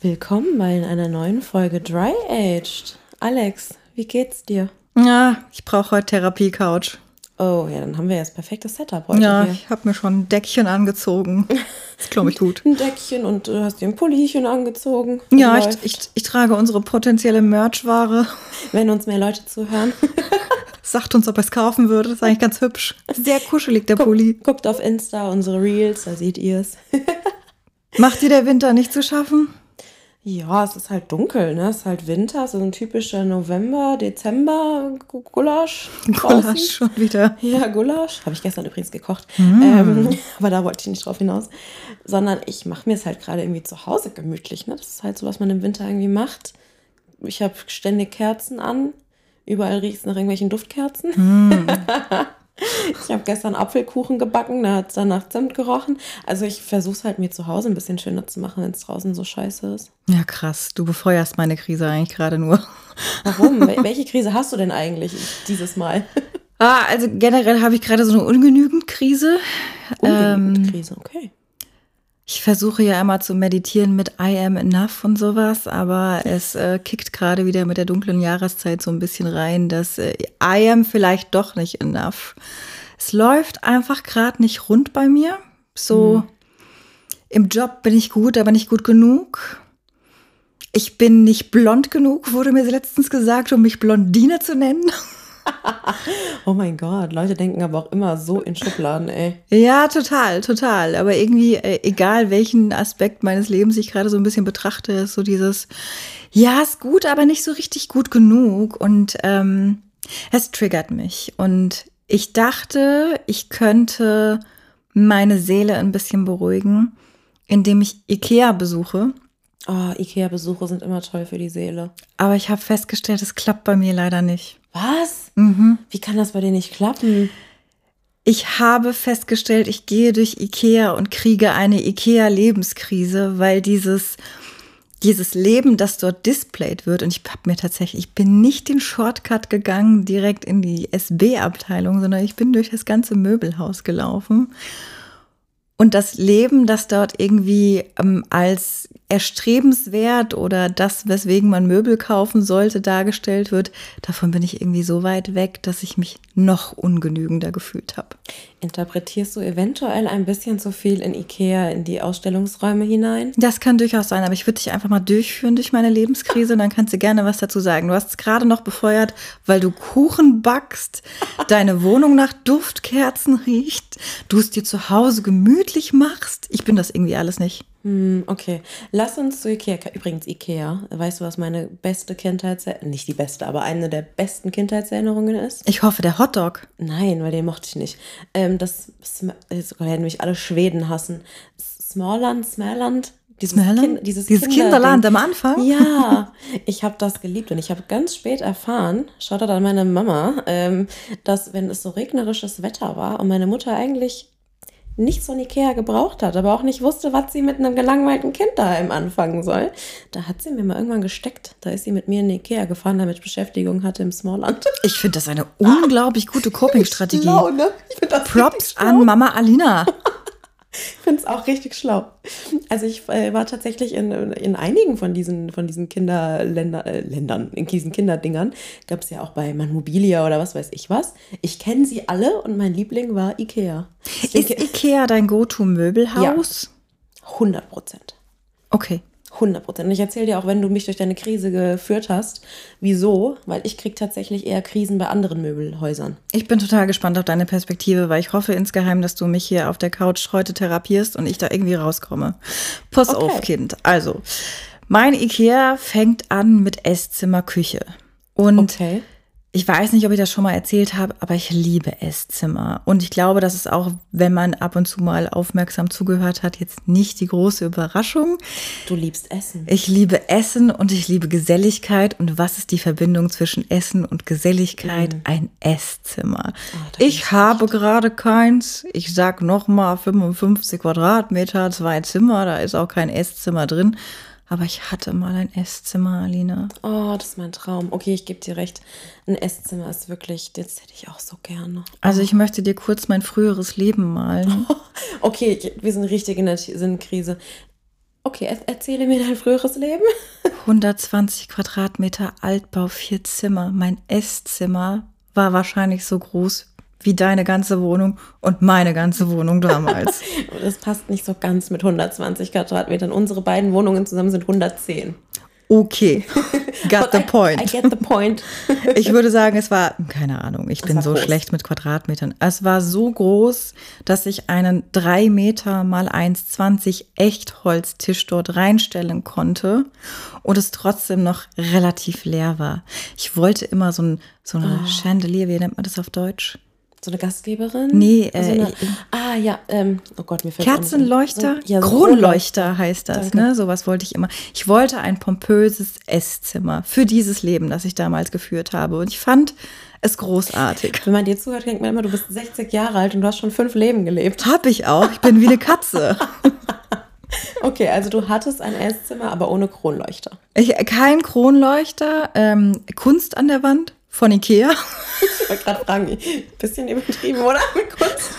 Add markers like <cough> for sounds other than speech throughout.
Willkommen bei einer neuen Folge Dry Aged. Alex, wie geht's dir? Ja, ich brauche heute Therapie-Couch. Oh, ja, dann haben wir ja das perfekte Setup heute Ja, hier. ich habe mir schon ein Deckchen angezogen. <laughs> Das glaube ich gut. Ein Deckchen und du hast dir ein Pullichen angezogen. Ja, ich, ich, ich trage unsere potenzielle Merch-Ware. Wenn uns mehr Leute zuhören, <laughs> Sagt uns, ob er es kaufen würde. Das ist eigentlich ganz hübsch. Sehr kuschelig, der Pulli. guckt auf Insta unsere Reels, da seht ihr es. <laughs> Macht dir der Winter nicht zu schaffen? Ja, es ist halt dunkel, ne? Es ist halt Winter, so ein typischer November, Dezember Gu- Gulasch. draußen. Gulasch schon wieder. Ja, Gulasch. Habe ich gestern übrigens gekocht. Ähm, aber da wollte ich nicht drauf hinaus. Sondern ich mache mir es halt gerade irgendwie zu Hause gemütlich. Ne? Das ist halt so, was man im Winter irgendwie macht. Ich habe ständig Kerzen an. Überall riecht es nach irgendwelchen Duftkerzen. <laughs> ich habe gestern Apfelkuchen gebacken, da hat es dann nach Zimt gerochen. Also ich versuche es halt mir zu Hause ein bisschen schöner zu machen, wenn es draußen so scheiße ist. Ja, krass. Du befeuerst meine Krise eigentlich gerade nur. Warum? Wel- Welche Krise hast du denn eigentlich dieses Mal? Ah, also generell habe ich gerade so eine Ungenügend-Krise. Ähm, Ungenügend Krise, okay. Ich versuche ja immer zu meditieren mit I am enough und sowas, aber es äh, kickt gerade wieder mit der dunklen Jahreszeit so ein bisschen rein, dass äh, I am vielleicht doch nicht enough. Es läuft einfach gerade nicht rund bei mir. So im Job bin ich gut, aber nicht gut genug. Ich bin nicht blond genug, wurde mir letztens gesagt, um mich Blondine zu nennen. <laughs> Oh mein Gott, Leute denken aber auch immer so in Schubladen, ey. Ja, total, total. Aber irgendwie, äh, egal welchen Aspekt meines Lebens ich gerade so ein bisschen betrachte, ist so dieses, ja, ist gut, aber nicht so richtig gut genug. Und ähm, es triggert mich. Und ich dachte, ich könnte meine Seele ein bisschen beruhigen, indem ich Ikea besuche. Oh, Ikea-Besuche sind immer toll für die Seele. Aber ich habe festgestellt, es klappt bei mir leider nicht. Was? Mhm. Wie kann das bei dir nicht klappen? Ich habe festgestellt, ich gehe durch Ikea und kriege eine Ikea-Lebenskrise, weil dieses, dieses Leben, das dort displayed wird, und ich habe mir tatsächlich, ich bin nicht den Shortcut gegangen direkt in die SB-Abteilung, sondern ich bin durch das ganze Möbelhaus gelaufen. Und das Leben, das dort irgendwie ähm, als erstrebenswert oder das, weswegen man Möbel kaufen sollte, dargestellt wird, davon bin ich irgendwie so weit weg, dass ich mich noch ungenügender gefühlt habe. Interpretierst du eventuell ein bisschen zu viel in Ikea in die Ausstellungsräume hinein? Das kann durchaus sein, aber ich würde dich einfach mal durchführen durch meine Lebenskrise und dann kannst du gerne was dazu sagen. Du hast es gerade noch befeuert, weil du Kuchen backst, deine Wohnung nach Duftkerzen riecht, du es dir zu Hause gemütlich machst. Ich bin das irgendwie alles nicht. Hm, okay. Lass uns zu Ikea. Übrigens, Ikea. Weißt du, was meine beste Kindheitserinnerung, nicht die beste, aber eine der besten Kindheitserinnerungen ist? Ich hoffe, der Hotdog. Nein, weil den mochte ich nicht. Ähm, das, Sm- jetzt werden mich alle Schweden hassen. Smallland, Smerland? Dieses Smerland? Kind, dieses, Dieses Kinderding. Kinderland am Anfang? Ja, <laughs> ich habe das geliebt und ich habe ganz spät erfahren, schaut an meine Mama, ähm, dass wenn es so regnerisches Wetter war und meine Mutter eigentlich nichts von Ikea gebraucht hat, aber auch nicht wusste, was sie mit einem gelangweilten Kind daheim anfangen soll, da hat sie mir mal irgendwann gesteckt. Da ist sie mit mir in Ikea gefahren, damit ich Beschäftigung hatte im Smallland. Ich finde das eine unglaublich gute <laughs> Coping-Strategie. Ne? Finde das Props an Mama Alina. <laughs> Ich finde es auch richtig schlau. Also ich äh, war tatsächlich in, in einigen von diesen, von diesen Kinderländern, äh, Ländern, in diesen Kinderdingern, gab es ja auch bei Manmobilia oder was weiß ich was. Ich kenne sie alle und mein Liebling war Ikea. Ist Ikea dein Go-To-Möbelhaus? 100 Prozent. Okay. 100 Prozent. Und ich erzähle dir auch, wenn du mich durch deine Krise geführt hast, wieso, weil ich kriege tatsächlich eher Krisen bei anderen Möbelhäusern. Ich bin total gespannt auf deine Perspektive, weil ich hoffe insgeheim, dass du mich hier auf der Couch heute therapierst und ich da irgendwie rauskomme. Pass Okay. auf, Kind. Also, mein Ikea fängt an mit Esszimmer, Küche. Und Okay. Ich weiß nicht, ob ich das schon mal erzählt habe, aber ich liebe Esszimmer. Und ich glaube, das ist auch, wenn man ab und zu mal aufmerksam zugehört hat, jetzt nicht die große Überraschung. Du liebst Essen. Ich liebe Essen und ich liebe Geselligkeit. Und was ist die Verbindung zwischen Essen und Geselligkeit? Ein Esszimmer. bin ich habe gerade keins. Ich sag noch mal 55 Quadratmeter, zwei Zimmer. Da ist auch kein Esszimmer drin. Aber ich hatte mal ein Esszimmer, Alina. Oh, das ist mein Traum. Okay, ich gebe dir recht. Ein Esszimmer ist wirklich, das hätte ich auch so gerne. Also ich möchte dir kurz mein früheres Leben malen. <laughs> Okay, wir sind richtig in der Sinnkrise. Okay, er erzähle mir dein früheres Leben. <laughs> 120 Quadratmeter Altbau, vier Zimmer. Mein Esszimmer war wahrscheinlich so groß wie deine ganze Wohnung und meine ganze Wohnung damals. <laughs> das passt nicht so ganz mit 120 Quadratmetern. Unsere beiden Wohnungen zusammen sind 110. Okay, <laughs> got the I, point. I get the point. <laughs> ich würde sagen, es war, keine Ahnung, ich Es bin so groß. schlecht mit Quadratmetern. Es war so groß, dass ich einen 3 Meter mal 1,20 Echtholztisch dort reinstellen konnte und es trotzdem noch relativ leer war. Ich wollte immer so, ein, so eine Oh. Chandelier, wie nennt man das auf Deutsch? So eine Gastgeberin? Nee, so äh, eine, ich- Ah, ja, ähm, oh Gott, mir fällt Kerzenleuchter? So, ja, so Kronleuchter heißt das, Danke. ne? Sowas wollte ich immer. Ich wollte ein pompöses Esszimmer für dieses Leben, das ich damals geführt habe. Und ich fand es großartig. Wenn man dir zuhört, denkt man immer, du bist 60 Jahre alt und du hast schon fünf Leben gelebt. Hab ich auch. Ich bin wie eine Katze. <laughs> Okay, also du hattest ein Esszimmer, aber ohne Kronleuchter. Ich, kein Kronleuchter, ähm, Kunst an der Wand von Ikea. Ich wollte gerade fragen, bisschen übertrieben, oder? <laughs> Kunst.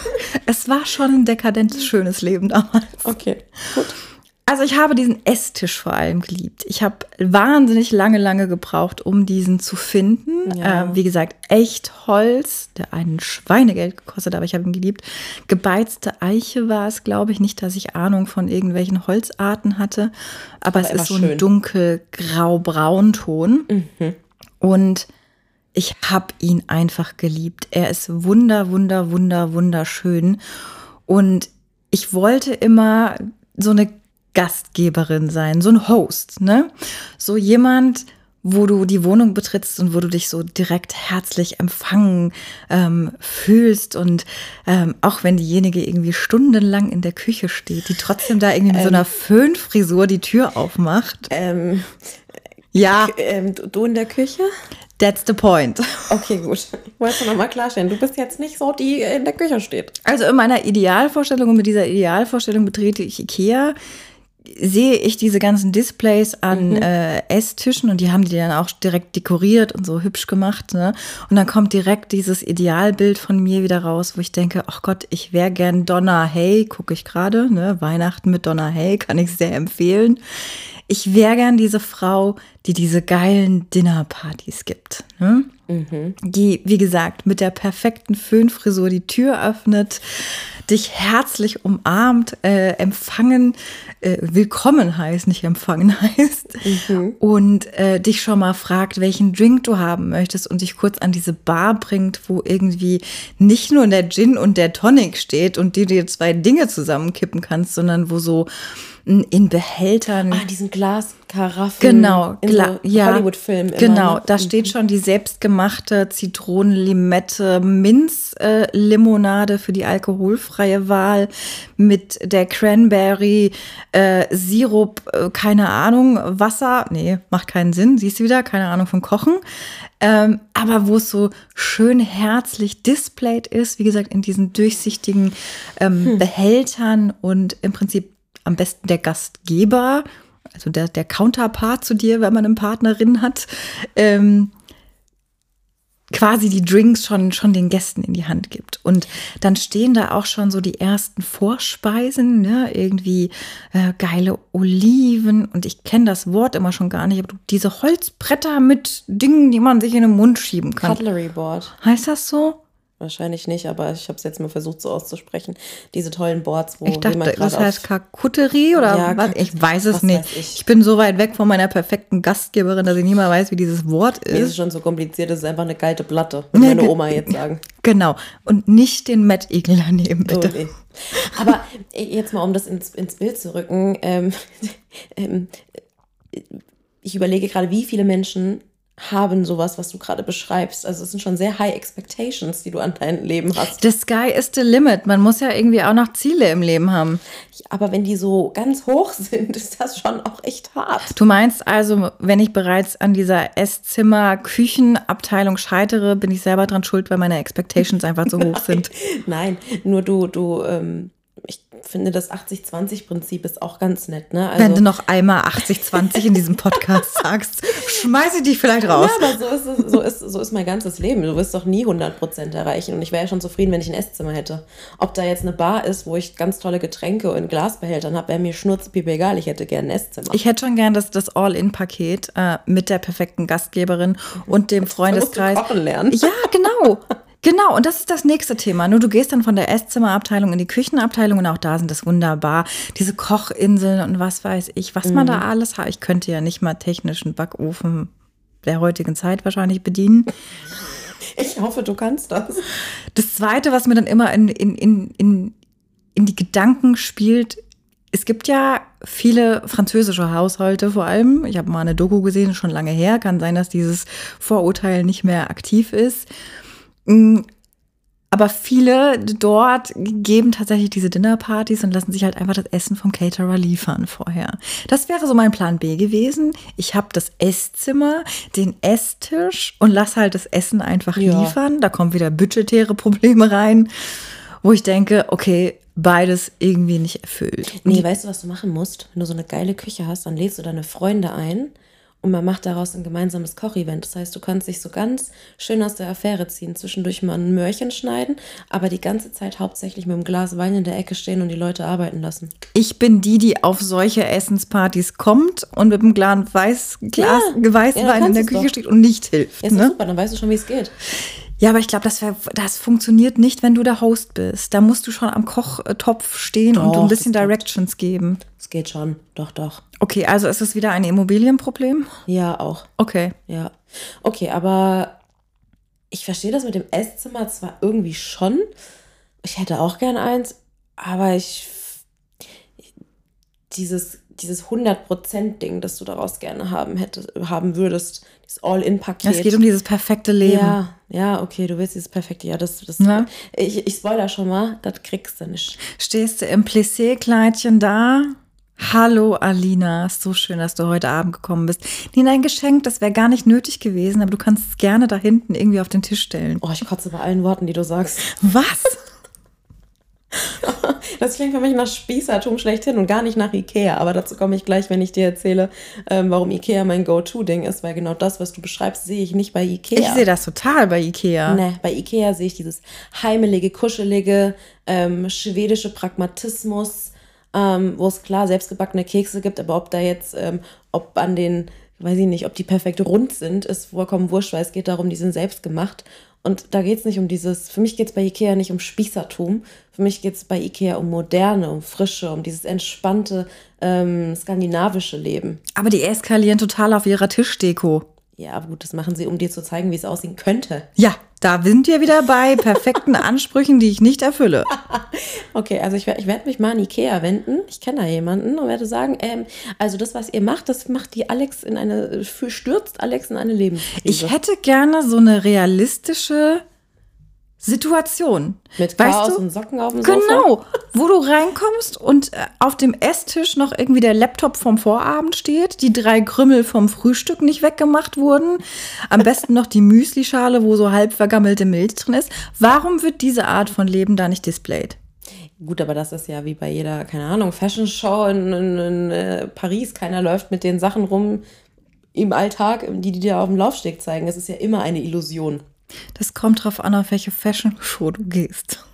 Es war schon ein dekadentes, schönes Leben damals. Okay, gut. Also ich habe diesen Esstisch vor allem geliebt. Ich habe wahnsinnig lange, lange gebraucht, um diesen zu finden. Ja. Äh, wie gesagt, echt Holz, der einen Schweinegeld gekostet, aber ich habe ihn geliebt. Gebeizte Eiche war es, glaube ich. Nicht, dass ich Ahnung von irgendwelchen Holzarten hatte, aber, Aber es ist so ein schön. dunkel-grau-braun-Ton. Und ich habe ihn einfach geliebt. Er ist wunder, wunder, wunder, wunderschön. Und ich wollte immer so eine Gastgeberin sein, so ein Host, ne? So jemand, wo du die Wohnung betrittst und wo du dich so direkt herzlich empfangen ähm, fühlst und ähm, auch wenn diejenige irgendwie stundenlang in der Küche steht, die trotzdem da irgendwie mit so einer Föhnfrisur die Tür aufmacht. Ähm, Ja, ähm, du in der Küche? That's the point. Okay, gut. Ich wollte noch mal klarstellen, du bist jetzt nicht so, die in der Küche steht. Also in meiner Idealvorstellung und mit dieser Idealvorstellung betrete ich Ikea, sehe ich diese ganzen Displays an äh, Esstischen und die haben die dann auch direkt dekoriert und so hübsch gemacht. Ne? Und dann kommt direkt dieses Idealbild von mir wieder raus, wo ich denke, ach Gott, ich wäre gern Donna Hay, gucke ich gerade, ne? Weihnachten mit Donna Hay, kann ich sehr empfehlen. Ich wäre gern diese Frau, die diese geilen Dinnerpartys gibt. Ne? die, wie gesagt, mit der perfekten Föhnfrisur die Tür öffnet, dich herzlich umarmt, äh, empfangen, äh, willkommen heißt, nicht empfangen <laughs> heißt, und äh, dich schon mal fragt, welchen Drink du haben möchtest und dich kurz an diese Bar bringt, wo irgendwie nicht nur der Gin und der Tonic steht und die dir zwei Dinge zusammenkippen kannst, sondern wo so in Behältern Ah, diesen Glaskaraffen. Genau, in gla- so ja, Hollywood-Filmen. immer, Genau, ne? da steht schon die selbstgemachte Zitronen-Limette Minz-Limonade für die alkoholfreie Wahl mit der Cranberry äh, Sirup, äh, keine Ahnung, Wasser, nee, macht keinen Sinn, siehst du wieder, keine Ahnung vom Kochen. Ähm, aber wo es so schön herzlich displayed ist, wie gesagt, in diesen durchsichtigen ähm, Behältern und im Prinzip am besten der Gastgeber, also der, der Counterpart zu dir, wenn man eine Partnerin hat, ähm, quasi die Drinks schon, schon den Gästen in die Hand gibt. Und dann stehen da auch schon so die ersten Vorspeisen, ne? irgendwie äh, geile Oliven. Und ich kenne das Wort immer schon gar nicht, aber diese Holzbretter mit Dingen, die man sich in den Mund schieben kann. Cutlery Board. Heißt das so? Wahrscheinlich nicht, aber ich habe es jetzt mal versucht so auszusprechen. Diese tollen Boards, wo Ich dachte, jemand das heißt auf... Kakutterie oder Ja, was? Ich weiß es nicht. weiß ich. ich bin so weit weg von meiner perfekten Gastgeberin, dass ich nicht mal weiß, wie dieses Wort Mir ist es ist. schon so kompliziert, es ist einfach eine kalte Platte, <laughs> würde meine Oma jetzt sagen. Genau. Und nicht den Mettigel daneben, Oh, bitte. nee. Aber jetzt mal, um das ins, ins Bild zu rücken, ähm, <laughs> ähm, ich überlege gerade, wie viele Menschen haben sowas, was du gerade beschreibst. Also es sind schon sehr high expectations, die du an dein Leben hast. The sky is the limit. Man muss ja irgendwie auch noch Ziele im Leben haben. Aber wenn die so ganz hoch sind, <laughs> ist das schon auch echt hart. Du meinst also, wenn ich bereits an dieser Esszimmer-Küchenabteilung scheitere, bin ich selber dran schuld, weil meine Expectations einfach so hoch <laughs> sind. Nein, nur du, du, ähm, ich finde, das 80-20-Prinzip ist auch ganz nett. Ne? Also, Wenn du noch einmal 80-20 in diesem Podcast <laughs> sagst, schmeiße ich dich vielleicht raus. Ja, aber so ist, es, so, ist, so ist mein ganzes Leben. Du wirst doch nie 100% erreichen. Und ich wäre ja schon zufrieden, wenn ich ein Esszimmer hätte. Ob da jetzt eine Bar ist, wo ich ganz tolle Getränke in Glasbehältern habe, wäre mir schnurzpiep egal. Ich hätte gerne ein Esszimmer. Ich hätte schon gern das, das All-In-Paket äh, mit der perfekten Gastgeberin und dem Freundeskreis. Kochen lernen. Ja, genau. <laughs> Genau, und das ist das nächste Thema. Nur du gehst dann von der Esszimmerabteilung in die Küchenabteilung und auch da sind das wunderbar. Diese Kochinseln und was weiß ich, was man da mhm. alles hat. Ich könnte ja nicht mal technischen Backofen der heutigen Zeit wahrscheinlich bedienen. Ich hoffe, du kannst das. Das Zweite, was mir dann immer in, in, in, in, in die Gedanken spielt, es gibt ja viele französische Haushalte vor allem. Ich habe mal eine Doku gesehen, schon lange her. Kann sein, dass dieses Vorurteil nicht mehr aktiv ist. Mm, aber viele dort geben tatsächlich diese Dinnerpartys und lassen sich halt einfach das Essen vom Caterer liefern vorher. Das wäre so mein Plan B gewesen. Ich habe das Esszimmer, den Esstisch und lass halt das Essen einfach ja. liefern. Da kommen wieder budgetäre Probleme rein, wo ich denke, okay, beides irgendwie nicht erfüllt. Nee, weißt du, was du machen musst? Wenn du so eine geile Küche hast, dann lädst du deine Freunde ein und man macht daraus ein gemeinsames Kochevent. Das heißt, du kannst dich so ganz schön aus der Affäre ziehen, zwischendurch mal ein Möhrchen schneiden, aber die ganze Zeit hauptsächlich mit einem Glas Wein in der Ecke stehen und die Leute arbeiten lassen. Ich bin die, die auf solche Essenspartys kommt und mit einem Glas Weiß, Glas ja, Weißwein ja, in der Küche doch. steht und nicht hilft. Ja, ist ne? super, dann weißt du schon, wie es geht. Ja, aber ich glaube, das, das funktioniert nicht, wenn du der Host bist. Da musst du schon am Kochtopf stehen doch, und ein bisschen Directions geben. Es geht schon, doch, doch. Okay, also ist es wieder ein Immobilienproblem? Ja, auch. Okay. Ja. Okay, aber ich verstehe das mit dem Esszimmer zwar irgendwie schon. Ich hätte auch gern eins, aber ich. Dieses dieses 100%-Ding, das du daraus gerne haben hättest, haben würdest, dieses All-In-Paket. Es geht um dieses perfekte Leben. Ja, ja, okay, du willst dieses perfekte, ja, das, das ja. Ich, ich spoiler schon mal, das kriegst du nicht. Stehst du im Plissé-Kleidchen da? Hallo Alina, so schön, dass du heute Abend gekommen bist. Nee, dein Geschenk, das wäre gar nicht nötig gewesen, aber du kannst es gerne da hinten irgendwie auf den Tisch stellen. Oh, ich kotze bei allen Worten, die du sagst. Was? <laughs> Das klingt für mich nach Spießertum schlechthin und gar nicht nach Ikea. Aber dazu komme ich gleich, wenn ich dir erzähle, ähm, warum Ikea mein Go-To-Ding ist. Weil genau das, was du beschreibst, sehe ich nicht bei Ikea. Ich sehe das total bei Ikea. Ne, bei Ikea sehe ich dieses heimelige, kuschelige, ähm, schwedische Pragmatismus, ähm, wo es klar selbstgebackene Kekse gibt. Aber ob da jetzt, ähm, ob an den weiß ich nicht, ob die perfekt rund sind, ist vollkommen wurscht, weil es geht darum, die sind selbst gemacht. Und da geht es nicht um dieses, für mich geht es bei Ikea nicht um Spießertum, für mich geht es bei Ikea um Moderne, um Frische, um dieses entspannte ähm, skandinavische Leben. Aber die eskalieren total auf ihrer Tischdeko. Ja, aber gut, das machen sie, um dir zu zeigen, wie es aussehen könnte. Ja, da sind wir wieder bei perfekten Ansprüchen, die ich nicht erfülle. <laughs> okay, also ich, ich werde mich mal an Ikea wenden. Ich kenne da jemanden und werde sagen, ähm, also das, was ihr macht, das macht die Alex in eine, stürzt Alex in eine Lebenskrise. Ich hätte gerne so eine realistische Situation. Mit Chaos weißt du? und Socken auf dem Sofa? Genau, wo du reinkommst und äh, auf dem Esstisch noch irgendwie der Laptop vom Vorabend steht, die drei Krümmel vom Frühstück nicht weggemacht wurden, am besten noch die Müslischale, wo so halb vergammelte Milch drin ist. Warum wird diese Art von Leben da nicht displayed? Gut, aber das ist ja wie bei jeder, keine Ahnung, Fashion Show in, in, in äh, Paris. Keiner läuft mit den Sachen rum im Alltag, die die dir auf dem Laufsteg zeigen. Es ist ja immer eine Illusion. Das kommt drauf an, auf welche Fashion-Show du gehst.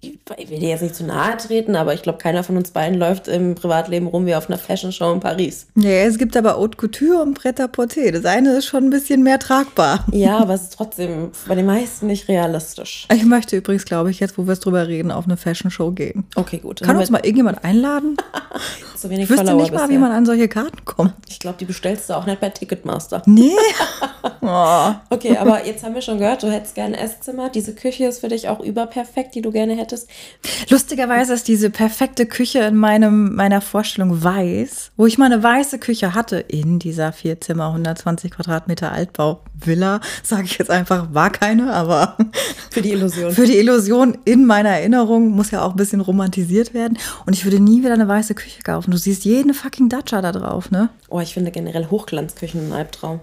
Ich will dir jetzt nicht zu nahe treten, aber ich glaube, keiner von uns beiden läuft im Privatleben rum wie auf einer Fashion-Show in Paris. Ja, es gibt aber Haute Couture und Pret-à-Porter. Das eine ist schon ein bisschen mehr tragbar. Ja, aber es ist trotzdem bei den meisten nicht realistisch. Ich möchte übrigens, glaube ich, jetzt, wo wir es drüber reden, auf eine Fashion-Show gehen. Okay, gut. Kann uns mal irgendjemand einladen? <laughs> Zu wenig ich wüsste Follower nicht mal, bisher. wie man an solche Karten kommt. Ich glaube, die bestellst du auch nicht bei Ticketmaster. Nee. <laughs> oh. Okay, aber jetzt haben wir schon gehört, du hättest gerne ein Esszimmer. Diese Küche ist für dich auch überperfekt, die du gerne hättest. Lustigerweise ist diese perfekte Küche in meinem, meiner Vorstellung weiß, wo ich mal eine weiße Küche hatte in dieser vier Zimmer, 120 Quadratmeter Altbau Villa, sage ich jetzt einfach, war keine, aber <laughs> für die Illusion. Für die Illusion in meiner Erinnerung muss ja auch ein bisschen romantisiert werden. Und ich würde nie wieder eine weiße Küche kaufen. Du siehst jeden fucking Dacia da drauf, ne? Oh, ich finde generell Hochglanzküchen ein Albtraum.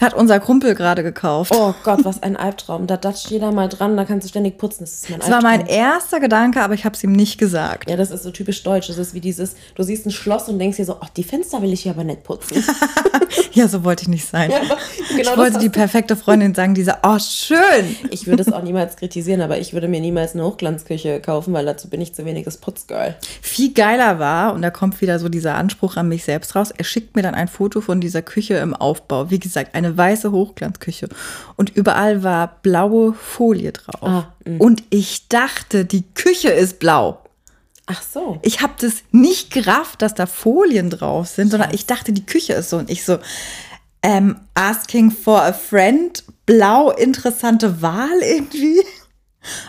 Hat unser Kumpel gerade gekauft. Oh Gott, was ein Albtraum. Da datscht jeder mal dran, da kannst du ständig putzen. Das ist mein Das war mein erster Gedanke, aber ich habe es ihm nicht gesagt. Ja, das ist so typisch deutsch. Das ist wie dieses, du siehst ein Schloss und denkst dir so, ach, die Fenster will ich hier aber nicht putzen. <laughs> ja, so wollte ich nicht sein. Ja, genau ich wollte die perfekte Freundin sagen, diese, oh, schön. Ich würde es auch niemals kritisieren, aber ich würde mir niemals eine Hochglanzküche kaufen, weil dazu bin ich zu weniges Putzgirl. Viel geiler war, und da kommt wieder so dieser Anspruch an mich selbst raus, er schickt mir dann ein Foto von dieser Küche im Aufbau. Wie gesagt, eine weiße Hochglanzküche. Und überall war blaue Folie drauf. Ah, und ich dachte, die Küche ist blau. Ach so. Ich habe das nicht gerafft, dass da Folien drauf sind, sondern ich dachte, die Küche ist so. Und ich so, ähm, asking for a friend, blau, interessante Wahl irgendwie.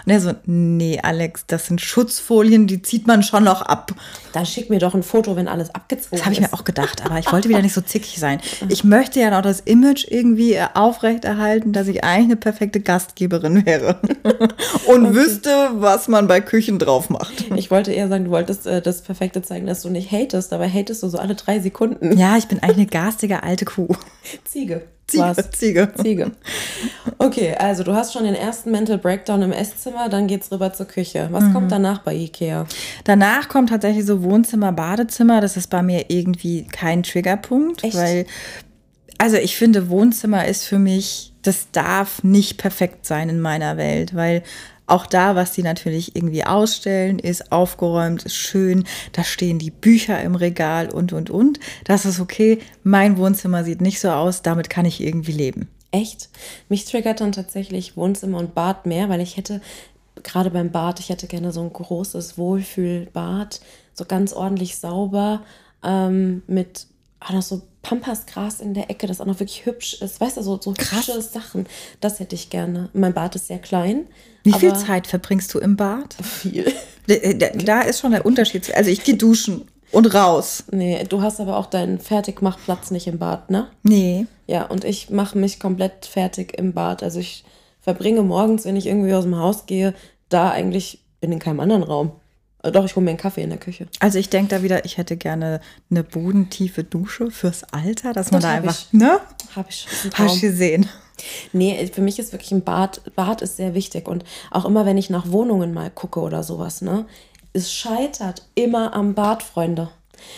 Und er so, nee, Alex, das sind Schutzfolien, die zieht man schon noch ab. Dann schick mir doch ein Foto, wenn alles abgezogen Das habe ich ist. mir auch gedacht, aber ich wollte wieder nicht so zickig sein. <laughs> Ich möchte ja noch das Image irgendwie äh, aufrechterhalten, dass ich eigentlich eine perfekte Gastgeberin wäre. <laughs> Und wüsste, was man bei Küchen drauf macht. Ich wollte eher sagen, du wolltest äh, das Perfekte zeigen, dass du nicht hatest, aber hatest du so alle drei Sekunden. Ja, ich bin eigentlich eine garstige alte Kuh. Ziege. Ziege, war's. Ziege. Ziege. Okay, also du hast schon den ersten Mental Breakdown im Esszimmer, dann geht's rüber zur Küche. Was Mhm. kommt danach bei Ikea? Danach kommt tatsächlich so Wohnzimmer, Badezimmer. Das ist bei mir irgendwie kein Triggerpunkt, Echt? weil also ich finde Wohnzimmer ist für mich, das darf nicht perfekt sein in meiner Welt, weil auch da, was die natürlich irgendwie ausstellen, ist aufgeräumt, ist schön. Da stehen die Bücher im Regal und, und, und. Das ist okay. Mein Wohnzimmer sieht nicht so aus. Damit kann ich irgendwie leben. Echt? Mich triggert dann tatsächlich Wohnzimmer und Bad mehr, weil ich hätte, gerade beim Bad, ich hätte gerne so ein großes Wohlfühlbad, so ganz ordentlich sauber, ähm, mit auch noch so Pampasgras in der Ecke, das auch noch wirklich hübsch ist. Weißt du, so, so hübsche Sachen. Das hätte ich gerne. Mein Bad ist sehr klein. Wie viel Zeit verbringst du im Bad? Viel. <laughs> Da, da ist schon der Unterschied. Also ich gehe duschen und raus. Nee, du hast aber auch deinen Fertigmachplatz nicht im Bad, ne? Nee. Ja, und ich mache mich komplett fertig im Bad. Also ich verbringe morgens, wenn ich irgendwie aus dem Haus gehe, da eigentlich bin in keinem anderen Raum. Äh, Doch, ich hole mir einen Kaffee in der Küche. Also ich denke da wieder, ich hätte gerne eine bodentiefe Dusche fürs Alter, dass man Das da hab einfach, ich. ne? Habe ich schon. Hast du gesehen. Nee, für mich ist wirklich ein Bad, Bad ist sehr wichtig. Und auch immer, wenn ich nach Wohnungen mal gucke oder sowas, ne? Es scheitert immer am Bad, Freunde.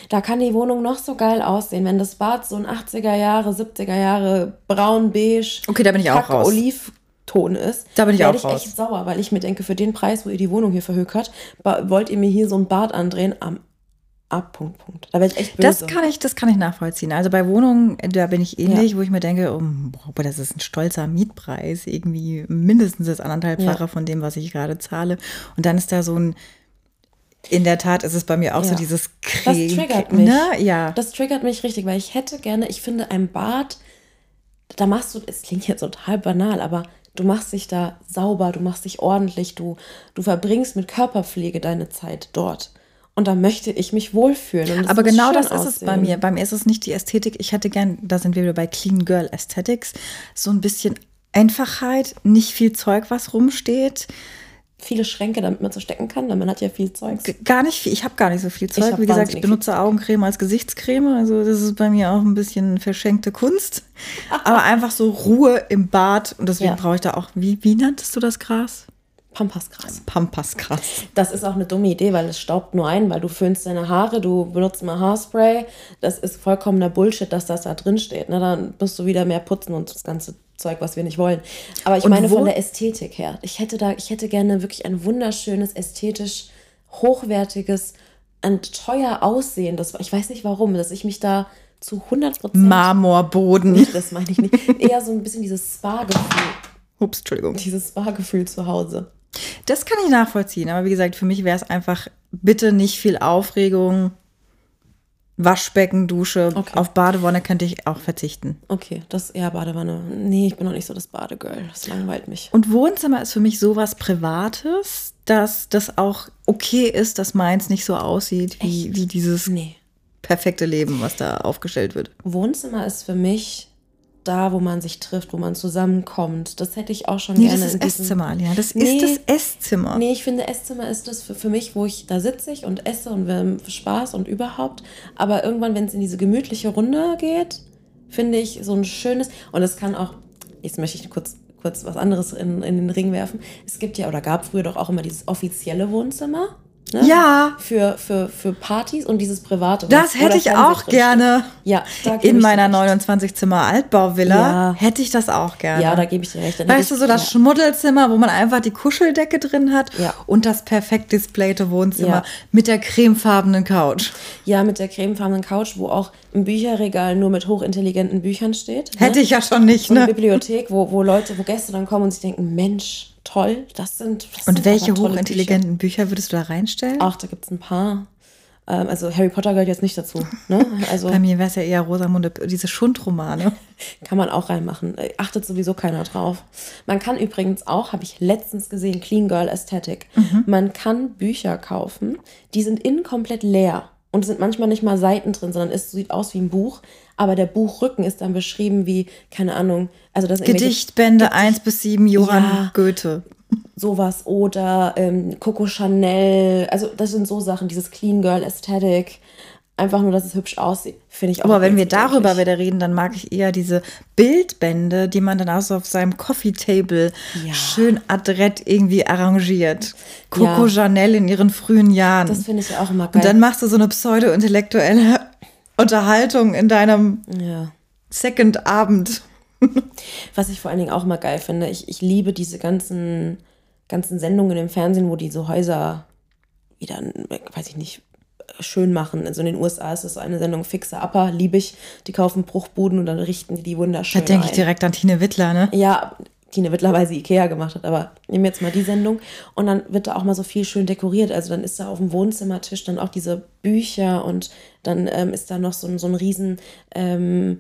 Da kann die Wohnung noch so geil aussehen, wenn das Bad so ein 80er Jahre, 70er Jahre braun, beige, Okay, da bin ich auch Kack- raus. Olivton ist. Da bin ich werde auch ich raus. echt sauer, weil ich mir denke, für den Preis, wo ihr die Wohnung hier verhökert, wollt ihr mir hier so ein Bad andrehen am Ab, Punkt, Punkt. Da werde ich echt böse. Das kann ich, das kann ich nachvollziehen. Also bei Wohnungen, da bin ich ähnlich, wo ich mir denke, oh, boah, das ist ein stolzer Mietpreis, irgendwie mindestens das anderthalbfache Ja. von dem, was ich gerade zahle. Und dann ist da so ein, in der Tat ist es bei mir auch so Ja. dieses Das Krieg. triggert mich. Ne? Ja. Das triggert mich richtig, weil ich hätte gerne, ich finde, ein Bad, da machst du, es klingt jetzt total banal, aber du machst dich da sauber, du machst dich ordentlich, du, du verbringst mit Körperpflege deine Zeit dort. Und da möchte ich mich wohlfühlen. Aber genau das ist es bei aussehen. mir. Bei mir ist es nicht die Ästhetik. Ich hätte gern, da sind wir wieder bei Clean Girl Aesthetics, so ein bisschen Einfachheit, nicht viel Zeug, was rumsteht. Viele Schränke, damit man so stecken kann, weil man hat ja viel Zeugs. Gar nicht viel. Ich habe gar nicht so viel Zeug. Wie gesagt, ich benutze Augencreme als Gesichtscreme. Also das ist bei mir auch ein bisschen verschenkte Kunst. <laughs> Aber einfach so Ruhe im Bad. Und deswegen Ja. brauche ich da auch, wie, wie nanntest du das Gras? Pampasgras. Pampasgras. Das ist auch eine dumme Idee, weil es staubt nur ein, weil du föhnst deine Haare, du benutzt mal Haarspray. Das ist vollkommener Bullshit, dass das da drin steht. Ne? Dann musst du wieder mehr putzen und das ganze Zeug, was wir nicht wollen. Aber ich Und meine von der Ästhetik her. Ich hätte da, ich hätte gerne wirklich ein wunderschönes, ästhetisch hochwertiges, ein teuer aussehendes. Ich weiß nicht warum, dass ich mich da zu 100 Prozent. Marmorboden. Das meine ich nicht. Eher so ein bisschen dieses Spa-Gefühl. Ups, Entschuldigung. Dieses Spa-Gefühl zu Hause. Das kann ich nachvollziehen, aber wie gesagt, für mich wäre es einfach bitte nicht viel Aufregung. Waschbecken, Dusche, Okay. auf Badewanne könnte ich auch verzichten. Okay, das ist eher Badewanne. Nee, ich bin noch nicht so das Badegirl. Das langweilt mich. Und Wohnzimmer ist für mich sowas Privates, dass das auch okay ist, dass meins nicht so aussieht wie, wie dieses Nee. perfekte Leben, was da aufgestellt wird. Wohnzimmer ist für mich da, wo man sich trifft, wo man zusammenkommt. Das hätte ich auch schon Nee, gerne. das ist in diesem- Esszimmer, Alia. Das Nee. ist das Esszimmer. Nee, ich finde, Esszimmer ist das für, für mich, wo ich, da sitze ich und esse und wir haben Spaß und überhaupt. Aber irgendwann, wenn es in diese gemütliche Runde geht, finde ich, so ein schönes, und es kann auch, jetzt möchte ich kurz, kurz was anderes in, in den Ring werfen. Es gibt ja oder gab früher doch auch immer dieses offizielle Wohnzimmer. Ne? Ja. Für, für, für Partys und dieses private. Das hätte ich auch gerne. Ja, In meiner dir recht. 29 Zimmer Altbauvilla Ja. hätte ich das auch gerne. Ja, da gebe ich dir recht. Dann Weißt du, so das ja. Schmuddelzimmer, wo man einfach die Kuscheldecke drin hat Ja. und das perfekt displayte Wohnzimmer mit der cremefarbenen Couch. Ja, mit der cremefarbenen Couch, wo auch ein Bücherregal nur mit hochintelligenten Büchern steht. Hätte ich ja schon nicht, eine ne? Bibliothek, wo, wo Leute, wo Gäste dann kommen und sich denken, Mensch, toll, das sind. Das Und sind welche hochintelligenten Bücher. würdest du da reinstellen? Bücher. Ach, da gibt es ein paar. Ähm, also Harry Potter gehört jetzt nicht dazu. Ne? <laughs> Also Bei mir wäre es ja eher Rosamunde, diese Schundromane. <laughs> kann man auch reinmachen. Äh, Achtet sowieso keiner drauf. Man kann übrigens auch, habe ich letztens gesehen, Clean Girl Aesthetic. Mhm. Man kann Bücher kaufen, die sind innen komplett leer. Und es sind manchmal nicht mal Seiten drin, sondern es sieht aus wie ein Buch. Aber der Buchrücken ist dann beschrieben wie, keine Ahnung, also das Gedichtbände 1 bis 7, Johann Ja. Goethe. sowas oder ähm, Coco Chanel. Also das sind so Sachen, dieses Clean Girl Aesthetic. Einfach nur, dass es hübsch aussieht, finde ich auch. Aber wenn wir darüber eklig. wieder reden, dann mag ich eher diese Bildbände, die man dann auch so auf seinem Coffee Table Ja. schön adrett irgendwie arrangiert. Coco Ja. Chanel in ihren frühen Jahren. Das finde ich auch immer geil. Und dann machst du so eine pseudo-intellektuelle Unterhaltung in deinem ja. Second-Abend. <laughs> Was ich vor allen Dingen auch immer geil finde, ich, ich liebe diese ganzen, ganzen Sendungen im Fernsehen, wo die so Häuser wieder, weiß ich nicht, schön machen. Also in den USA ist das so eine Sendung Fixer Upper, liebe ich. Die kaufen Bruchbuden und dann richten die die Da wunderschön denke ich ein. direkt an Tine Wittler, ne? Ja, die eine mittlerweile Ikea gemacht hat, aber nehmen wir jetzt mal die Sendung und dann wird da auch mal so viel schön dekoriert. Also dann ist da auf dem Wohnzimmertisch dann auch diese Bücher und dann ähm, ist da noch so ein, so ein riesen ähm,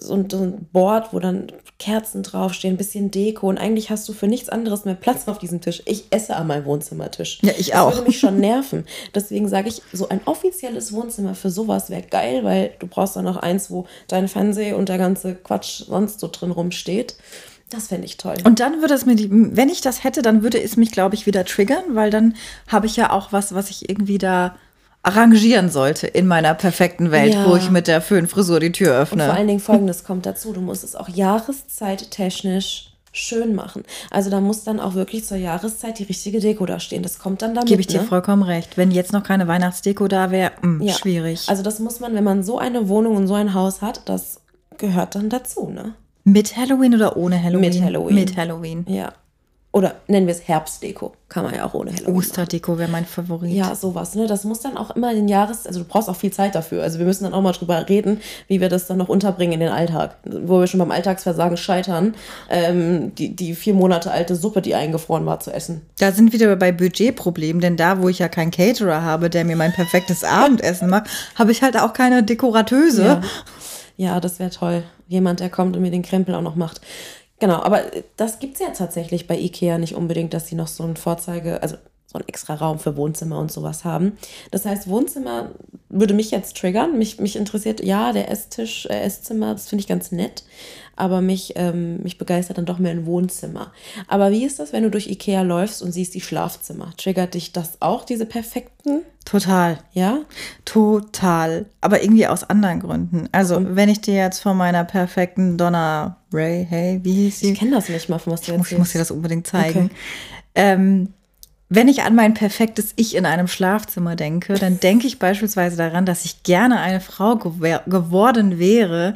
so, ein, so ein Board, wo dann Kerzen draufstehen, ein bisschen Deko und eigentlich hast du für nichts anderes mehr Platz auf diesem Tisch. Ich esse an meinem Wohnzimmertisch. Ja, ich das auch. würde mich schon nerven. Deswegen sage ich, so ein offizielles Wohnzimmer für sowas wäre geil, weil du brauchst dann noch eins, wo dein Fernseher und der ganze Quatsch sonst so drin rumsteht. Das fände ich toll. Und dann würde es mir, die, wenn ich das hätte, dann würde es mich, glaube ich, wieder triggern, weil dann habe ich ja auch was, was ich irgendwie da arrangieren sollte in meiner perfekten Welt, Ja. wo ich mit der Föhnfrisur die Tür Und öffne. vor allen Dingen <laughs> folgendes kommt dazu: Du musst es auch jahreszeittechnisch schön machen. Also da muss dann auch wirklich zur Jahreszeit die richtige Deko da stehen. Das kommt dann damit. Gebe ich dir ne? vollkommen recht. Wenn jetzt noch keine Weihnachtsdeko da wäre, Ja. schwierig. Also das muss man, wenn man so eine Wohnung und so ein Haus hat, das gehört dann dazu, ne? mit Halloween oder ohne Halloween? Mit Halloween. Mit Halloween. Ja. Oder nennen wir es Herbstdeko. Kann man ja auch ohne Halloween. Osterdeko wäre mein Favorit. Ja, sowas, ne? Das muss dann auch immer den Jahres, also du brauchst auch viel Zeit dafür. Also wir müssen dann auch mal drüber reden, wie wir das dann noch unterbringen in den Alltag. Wo wir schon beim Alltagsversagen scheitern, ähm, die, die vier Monate alte Suppe, die eingefroren war, zu essen. Da sind wir wieder bei Budgetproblemen, denn da, wo ich ja keinen Caterer habe, der mir mein perfektes Abendessen macht, habe ich halt auch keine Dekorateuse. Ja, ja das wäre toll. Jemand, der kommt und mir den Krempel auch noch macht. Genau, aber das gibt es ja tatsächlich bei Ikea nicht unbedingt, dass sie noch so ein Vorzeige, also so einen extra Raum für Wohnzimmer und sowas haben. Das heißt, Wohnzimmer würde mich jetzt triggern. Mich, mich interessiert, ja, der Esstisch, äh, Esszimmer, das finde ich ganz nett. Aber mich, ähm, mich begeistert dann doch mehr ein Wohnzimmer. Aber wie ist das, wenn du durch Ikea läufst und siehst die Schlafzimmer? Triggert dich das auch, diese perfekten? Total. Ja? Total. Aber irgendwie aus anderen Gründen. Also, wenn ich dir jetzt von meiner perfekten Donna Ray, hey, wie hieß sie? Ich kenne das nicht mal, von was du Ich muss, ich muss dir das unbedingt zeigen. Okay. Ähm, wenn ich an mein perfektes Ich in einem Schlafzimmer denke, dann denke ich beispielsweise daran, dass ich gerne eine Frau gewer- geworden wäre,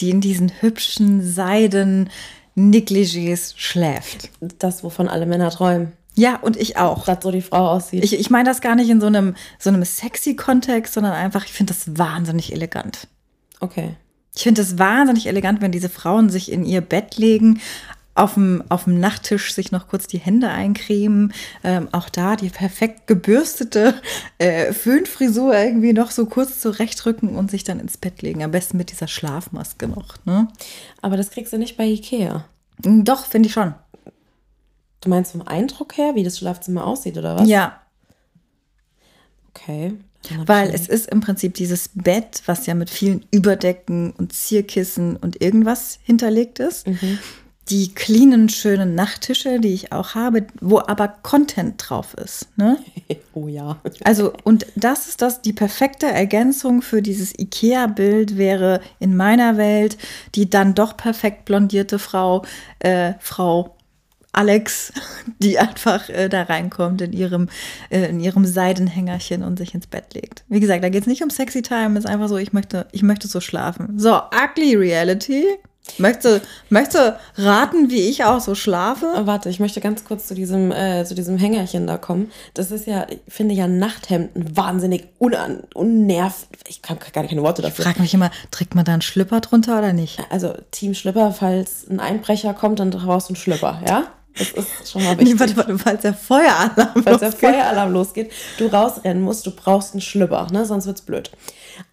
die in diesen hübschen Seiden Negligés schläft. Das, wovon alle Männer träumen. Ja, und ich auch. Dass so die Frau aussieht. Ich, ich meine das gar nicht in so einem, so einem sexy Kontext, sondern einfach, ich finde das wahnsinnig elegant. okay. Ich finde es wahnsinnig elegant, wenn diese Frauen sich in ihr Bett legen, auf dem, auf dem Nachttisch sich noch kurz die Hände eincremen. Ähm, auch da die perfekt gebürstete äh, Föhnfrisur irgendwie noch so kurz zurechtrücken und sich dann ins Bett legen. Am besten mit dieser Schlafmaske noch. Ne? Aber das kriegst du nicht bei Ikea. Doch, finde ich schon. Du meinst vom Eindruck her, wie das Schlafzimmer aussieht, oder was? Ja, Okay. Hab weil es ist im Prinzip dieses Bett, was ja mit vielen Überdecken und Zierkissen und irgendwas hinterlegt ist. die cleanen, schönen Nachttische, die ich auch habe, wo aber Content drauf ist. Ne? <laughs> Oh ja. Also, und das ist das, die perfekte Ergänzung für dieses IKEA-Bild wäre in meiner Welt die dann doch perfekt blondierte Frau, äh, Frau Alex, die einfach äh, da reinkommt in ihrem, äh, in ihrem Seidenhängerchen und sich ins Bett legt. Wie gesagt, da geht es nicht um Sexy Time, es ist einfach so, ich möchte, ich möchte so schlafen. So, Ugly Reality. Möchte, möchte raten, wie ich auch so schlafe? Oh, warte, ich möchte ganz kurz zu diesem, äh, zu diesem Hängerchen da kommen. Das ist ja, ich finde ja Nachthemden wahnsinnig unan, unnerv. Ich kann gar keine Worte dafür. Ich frage mich immer, trägt man da einen Schlüpper drunter oder nicht? Also Team Schlüpper, falls ein Einbrecher kommt, dann brauchst du einen Schlüpper, ja? Das ist schon mal <laughs> wichtig. Nee, warte, warte, falls der Feueralarm falls der Feueralarm losgeht, du rausrennen musst, du brauchst einen Schlüpper, ne? sonst wird's blöd.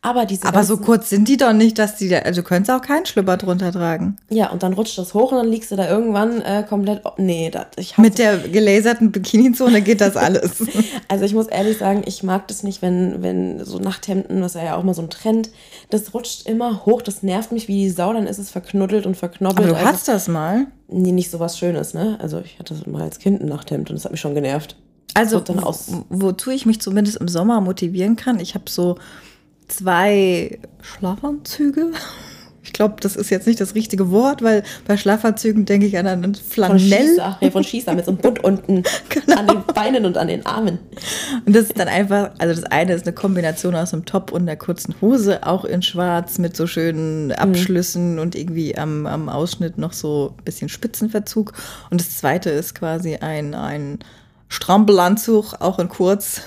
Aber diese Aber so kurz sind die doch nicht, dass die da, also du könntest auch keinen Schlüpper drunter tragen. Ja, und dann rutscht das hoch und dann liegst du da irgendwann äh, komplett. Oh, nee, das, ich Mit der gelaserten Bikini-Zone geht das alles. <laughs> also ich muss ehrlich sagen, ich mag das nicht, wenn, wenn so Nachthemden, das ist ja auch mal so ein Trend, das rutscht immer hoch, das nervt mich wie die Sau, dann ist es verknuddelt und verknobbelt. Aber du also, hast das mal? Nee, nicht so was Schönes, ne? Also ich hatte mal als Kind ein Nachthemd und das hat mich schon genervt. Also, wozu ich mich zumindest im Sommer motivieren kann, ich habe so zwei Schlafanzüge. <laughs> Ich glaube, das ist jetzt nicht das richtige Wort, weil bei Schlafanzügen denke ich an einen Flanell. Von Schießer, ja, von Schießer mit so einem Bund <laughs> unten genau. an den Beinen und an den Armen. Und das ist dann einfach, also das eine ist eine Kombination aus einem Top und einer kurzen Hose, auch in schwarz mit so schönen mhm. Abschlüssen mhm. und irgendwie am, am Ausschnitt noch so ein bisschen Spitzenverzug. Und das zweite ist quasi ein, ein Strampelanzug, auch in kurz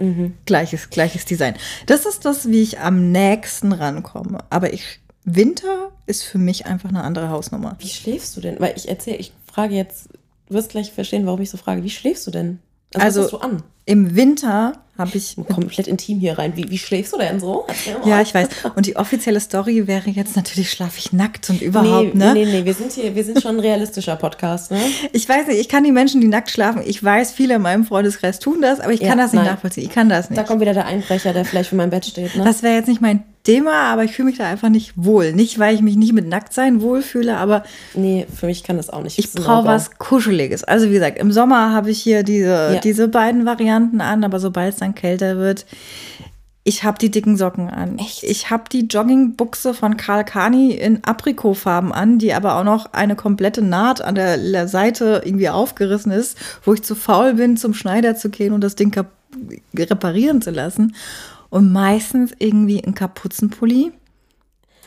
Mhm. Gleiches, gleiches Design. Das ist das, wie ich am nächsten rankomme. Aber ich, Winter ist für mich einfach eine andere Hausnummer. Wie schläfst du denn? Weil ich erzähle, ich frage jetzt, du wirst gleich verstehen, warum ich so frage. Wie schläfst du denn? Also, also an? im Winter habe ich komplett intim hier rein. Wie, wie schläfst du denn so? Ja, ich weiß. <laughs> Und die offizielle Story wäre jetzt natürlich, schlafe ich nackt und überhaupt, nee, ne? Nee, nee, wir sind hier, wir sind schon ein realistischer Podcast, ne? Ich weiß nicht, ich kann die Menschen, die nackt schlafen, ich weiß, viele in meinem Freundeskreis tun das, aber ich kann ja, das nicht nein. nachvollziehen. Ich kann das nicht. Da kommt wieder der Einbrecher, der vielleicht vor meinem Bett steht, ne? Das wäre jetzt nicht mein Thema, aber ich fühle mich da einfach nicht wohl. Nicht, weil ich mich nicht mit Nacktsein wohlfühle, aber. Nee, für mich kann das auch nicht. Ich brauche was Kuscheliges. Also, wie gesagt, im Sommer habe ich hier diese, ja. diese beiden Varianten an, aber sobald es dann kälter wird, ich habe die dicken Socken an. Echt? Ich habe die Joggingbuchse von Karl Kani in Aprikotfarben an, die aber auch noch eine komplette Naht an der Seite irgendwie aufgerissen ist, wo ich zu faul bin, zum Schneider zu gehen und das Ding reparieren zu lassen und meistens irgendwie ein Kapuzenpulli.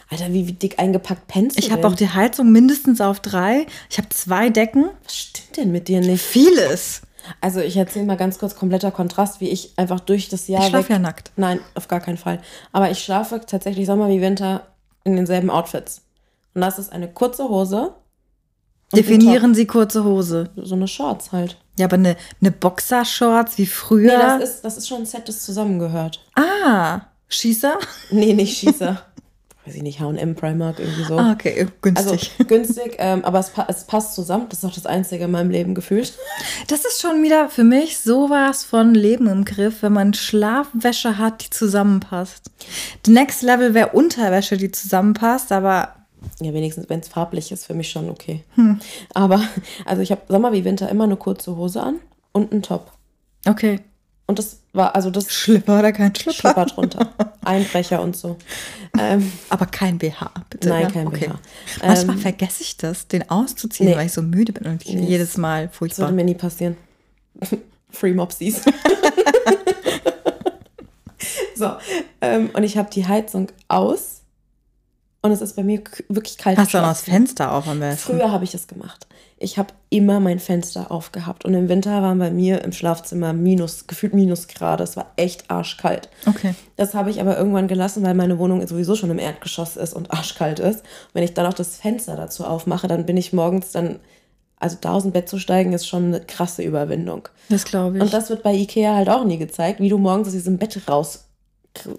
Alter, wie, dick eingepackt pennst Ich habe auch die Heizung mindestens auf drei. Ich habe zwei Decken. Was stimmt denn mit dir nicht? Vieles. Also ich erzähle mal ganz kurz kompletter Kontrast, wie ich einfach durch das Jahr. Ich schlafe ja nackt. Nein, auf gar keinen Fall. Aber ich schlafe tatsächlich Sommer wie Winter in denselben Outfits. Und das ist eine kurze Hose. Definieren Sie kurze Hose. So eine Shorts halt. Ja, aber eine, eine Boxershorts wie früher. Nee, das ist, das ist schon ein Set, das zusammengehört. Ah, Schießer? Nee, nicht <laughs> Schießer. Weiß ich nicht, HM Primark, irgendwie so. Ah, okay, günstig. Also günstig, ähm, aber es, es passt zusammen. Das ist auch das Einzige in meinem Leben gefühlt. Das ist schon wieder für mich sowas von Leben im Griff, wenn man Schlafwäsche hat, die zusammenpasst. The Next Level wäre Unterwäsche, die zusammenpasst, aber ja, wenigstens, wenn es farblich ist, für mich schon okay. Hm. Aber, also ich habe Sommer wie Winter immer eine kurze Hose an und einen Top. Okay. Und das war, also das. Schlipper oder kein Schlipper? Schlipper drunter. <laughs> Einbrecher und so. Ähm, Aber kein BH, bitte. Nein, ja? kein okay. BH. Manchmal ähm, vergesse ich das, den auszuziehen, nee. weil ich so müde bin und nee. jedes Mal furchtbar. Das würde mir nie passieren. <laughs> Free Mopsies. <laughs> so, ähm, und ich habe die Heizung aus und es ist bei mir wirklich kalt. Hast du auch das Fenster auf am besten? Früher habe ich das gemacht. Ich habe immer mein Fenster aufgehabt. Und im Winter waren bei mir im Schlafzimmer minus, gefühlt Minusgrade. Es war echt arschkalt. Okay. Das habe ich aber irgendwann gelassen, weil meine Wohnung sowieso schon im Erdgeschoss ist und <laughs> arschkalt ist. Und wenn ich dann auch das Fenster dazu aufmache, dann bin ich morgens dann also da aus dem Bett zu steigen, ist schon eine krasse Überwindung. Das glaube ich. Und das wird bei Ikea halt auch nie gezeigt, wie du morgens aus diesem Bett raus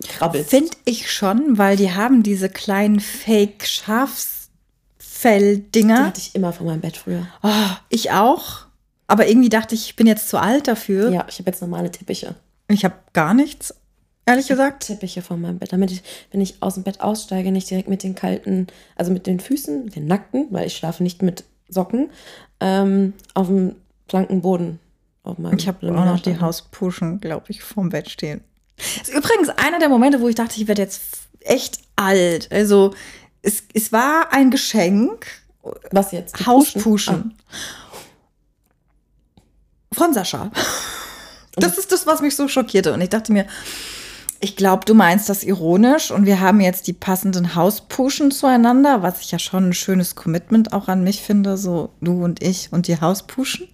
krabbelst. Finde ich schon, weil die haben diese kleinen Fake-Schafsfell-Dinger. Die hatte ich immer von meinem Bett früher. Oh, ich auch. Aber irgendwie dachte ich, ich bin jetzt zu alt dafür. Ja, ich habe jetzt normale Teppiche. Ich habe gar nichts, ehrlich ich gesagt. Teppiche von meinem Bett, damit ich, wenn ich aus dem Bett aussteige, nicht direkt mit den kalten, also mit den Füßen, den nackten, weil ich schlafe nicht mit Socken ähm, auf dem blanken Boden. Auf meinem Ich habe auch noch die Hauspuschen, glaube ich, vorm Bett stehen. Das ist übrigens einer der Momente, wo ich dachte, ich werde jetzt echt alt. Also es, es war ein Geschenk. Was jetzt? Hauspuschen. Von Sascha. Das ist das, was mich so schockierte. Und ich dachte mir, ich glaube, du meinst das ironisch und wir haben jetzt die passenden Hauspuschen zueinander, was ich ja schon ein schönes Commitment auch an mich finde, so du und ich und die Hauspuschen.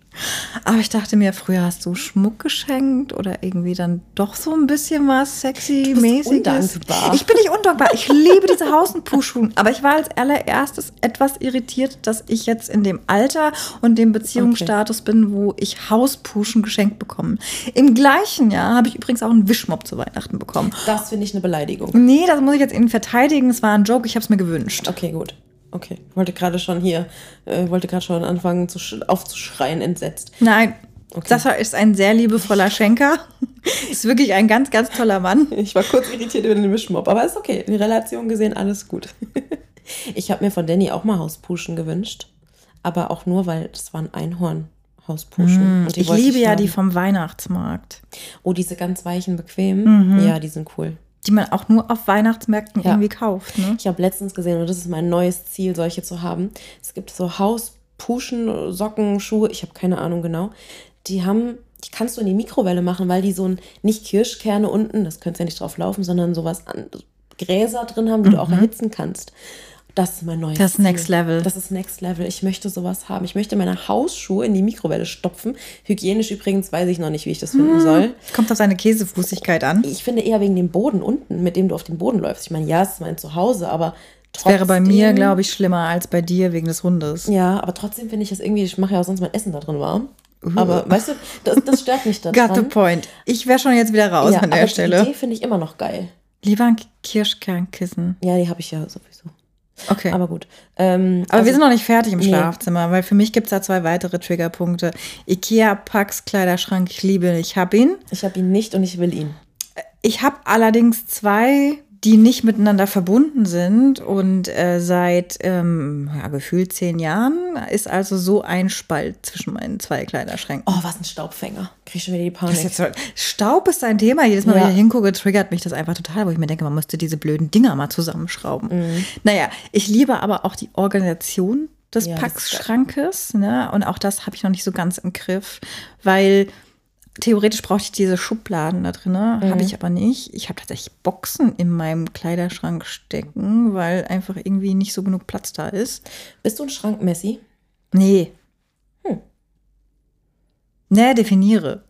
Aber ich dachte mir, früher hast du Schmuck geschenkt oder irgendwie dann doch so ein bisschen was sexy-mäßiges. Ich bin nicht undankbar. Ich liebe diese Hausenpuschen. <laughs> Aber ich war als allererstes etwas irritiert, dass ich jetzt in dem Alter und dem Beziehungsstatus okay. bin, wo ich Hauspuschen geschenkt bekomme. Im gleichen Jahr habe ich übrigens auch einen Wischmopp zu Weihnachten bekommen. Das finde ich eine Beleidigung. Nee, das muss ich jetzt Ihnen verteidigen. Es war ein Joke. Ich habe es mir gewünscht. Okay, gut. Okay, wollte gerade schon hier, äh, wollte gerade schon anfangen zu aufzuschreien, entsetzt. Nein, okay. Sascha ist ein sehr liebevoller Schenker. <laughs> ist wirklich ein ganz, ganz toller Mann. Ich war kurz irritiert über den Mischmob, aber ist okay. In Relation gesehen alles gut. <laughs> ich habe mir von Danny auch mal Hauspuschen gewünscht, aber auch nur, weil das waren Einhorn. Hauspuschen. Mm, ich liebe ich ja die vom Weihnachtsmarkt. Oh, diese ganz weichen, bequemen. Mhm. Ja, die sind cool die man auch nur auf Weihnachtsmärkten ja. irgendwie kauft. Ne? Ich habe letztens gesehen, und das ist mein neues Ziel, solche zu haben. Es gibt so Hauspuschen, Socken, Schuhe, ich habe keine Ahnung genau. Die haben, die kannst du in die Mikrowelle machen, weil die so ein, nicht Kirschkerne unten, das könntest ja nicht drauf laufen, sondern sowas an, Gräser drin haben, die mhm. du auch mhm. erhitzen kannst. Das ist mein neues Das ist Next Level. Das ist Next Level. Ich möchte sowas haben. Ich möchte meine Hausschuhe in die Mikrowelle stopfen. Hygienisch übrigens weiß ich noch nicht, wie ich das finden hm. soll. Kommt auf seine Käsefußigkeit an. Ich finde eher wegen dem Boden unten, mit dem du auf dem Boden läufst. Ich meine, ja, es ist mein Zuhause, aber das wäre bei mir, glaube ich, schlimmer als bei dir wegen des Hundes. Ja, aber trotzdem finde ich das irgendwie, ich mache ja auch sonst mein Essen da drin warm. Uh. Aber weißt du, das, das stört mich <laughs> daran. Got the point. Ich wäre schon jetzt wieder raus ja, an der aber Stelle. Die Idee finde ich immer noch geil. Lieber ein Kirschkernkissen. Ja, die habe ich ja sowieso. Okay. Aber gut. Ähm, Aber also, wir sind noch nicht fertig im Schlafzimmer, nee. weil für mich gibt es da zwei weitere Triggerpunkte. Ikea Pax Kleiderschrank, ich liebe ihn, ich habe ihn. Ich habe ihn nicht und ich will ihn. Ich habe allerdings zwei die nicht miteinander verbunden sind und äh, seit ähm, ja, gefühlt zehn Jahren ist also so ein Spalt zwischen meinen zwei Kleiderschränken. Oh, was ein Staubfänger. Krieg ich schon wieder die Panik. Ist so, Staub ist ein Thema. Jedes Mal, ja. wenn ich hingucke, triggert mich das einfach total, wo ich mir denke, man müsste diese blöden Dinger mal zusammenschrauben. Mhm. Naja, ich liebe aber auch die Organisation des ja, Packschrankes. Ne? Und auch das habe ich noch nicht so ganz im Griff, weil Theoretisch brauchte ich diese Schubladen da drin, mhm. habe ich aber nicht. Ich habe tatsächlich Boxen in meinem Kleiderschrank stecken, weil einfach irgendwie nicht so genug Platz da ist. Bist du ein Schrankmessi? Nee. Hm. Nee, definiere.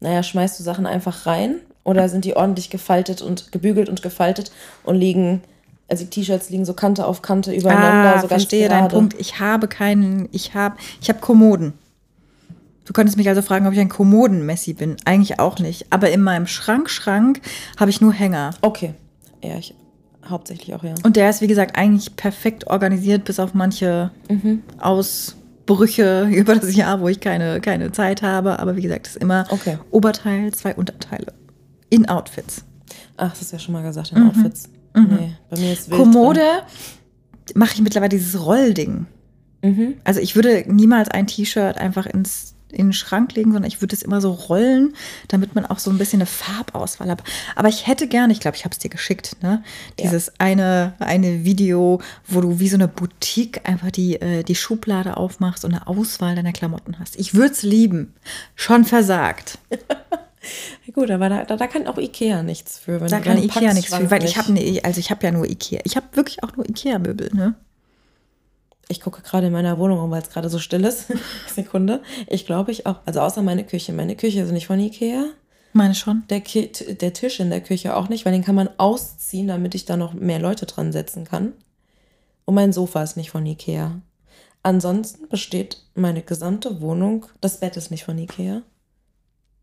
Naja, schmeißt du Sachen einfach rein oder sind die ordentlich gefaltet und gebügelt und gefaltet und liegen also die T-Shirts liegen so Kante auf Kante übereinander. Ah, so verstehe deinen Punkt. Ich habe keinen, ich habe, ich habe Kommoden. Du könntest mich also fragen, ob ich ein Kommoden-Messi bin. Eigentlich auch nicht. Aber in meinem Schrank-Schrank habe ich nur Hänger. Okay. Ja, ich hauptsächlich auch, ja. Und der ist, wie gesagt, eigentlich perfekt organisiert, bis auf manche mhm. Ausbrüche <laughs> über das Jahr, wo ich keine, keine Zeit habe. Aber wie gesagt, es ist immer okay. Oberteil, zwei Unterteile. In Outfits. Ach, das hast du ja schon mal gesagt, in mhm. Outfits. Mhm. Nee, bei mir ist wild Kommode mache ich mittlerweile dieses Rollding. Mhm. Also ich würde niemals ein T-Shirt einfach ins in den Schrank legen, sondern ich würde es immer so rollen, damit man auch so ein bisschen eine Farbauswahl hat. Aber ich hätte gerne, ich glaube, ich habe es dir geschickt, ne? Dieses ja. eine, eine Video, wo du wie so eine Boutique einfach die, äh, die Schublade aufmachst und eine Auswahl deiner Klamotten hast. Ich würde es lieben. Schon versagt. <laughs> Gut, aber da, da, da, kann auch Ikea nichts für. da kann Ikea nichts für, weil ich habe ne, also ich habe ja nur Ikea. Ich habe wirklich auch nur Ikea-Möbel, ne? Ich gucke gerade in meiner Wohnung um, weil es gerade so still ist. <laughs> Sekunde. Ich glaube, ich auch. Also außer meine Küche. Meine Küche ist nicht von Ikea. Meine schon. Der, der Tisch in der Küche auch nicht, weil den kann man ausziehen, damit ich da noch mehr Leute dran setzen kann. Und mein Sofa ist nicht von Ikea. Ansonsten besteht meine gesamte Wohnung. Das Bett ist nicht von Ikea.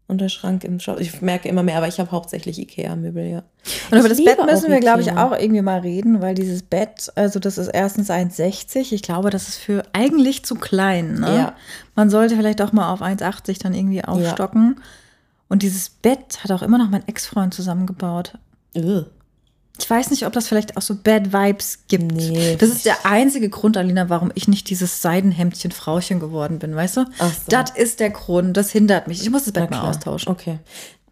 Und der Schrank im Shop. Ich merke immer mehr, aber ich habe hauptsächlich Ikea-Möbel, ja. Und über ich das Bett müssen wir, glaube ich, auch irgendwie mal reden, weil dieses Bett, also das ist erstens 1,60. Ich glaube, das ist für eigentlich zu klein. Ne? Ja. Man sollte vielleicht auch mal auf 1,80 dann irgendwie aufstocken. Ja. Und dieses Bett hat auch immer noch mein Ex-Freund zusammengebaut. Ugh. Ich weiß nicht, ob das vielleicht auch so Bad Vibes gibt. Nee, das ist der einzige Grund, Alina, warum ich nicht dieses Seidenhemdchen Frauchen geworden bin, weißt du? Ach so. Das ist der Grund, das hindert mich. Ich muss das Bett mal austauschen. Okay.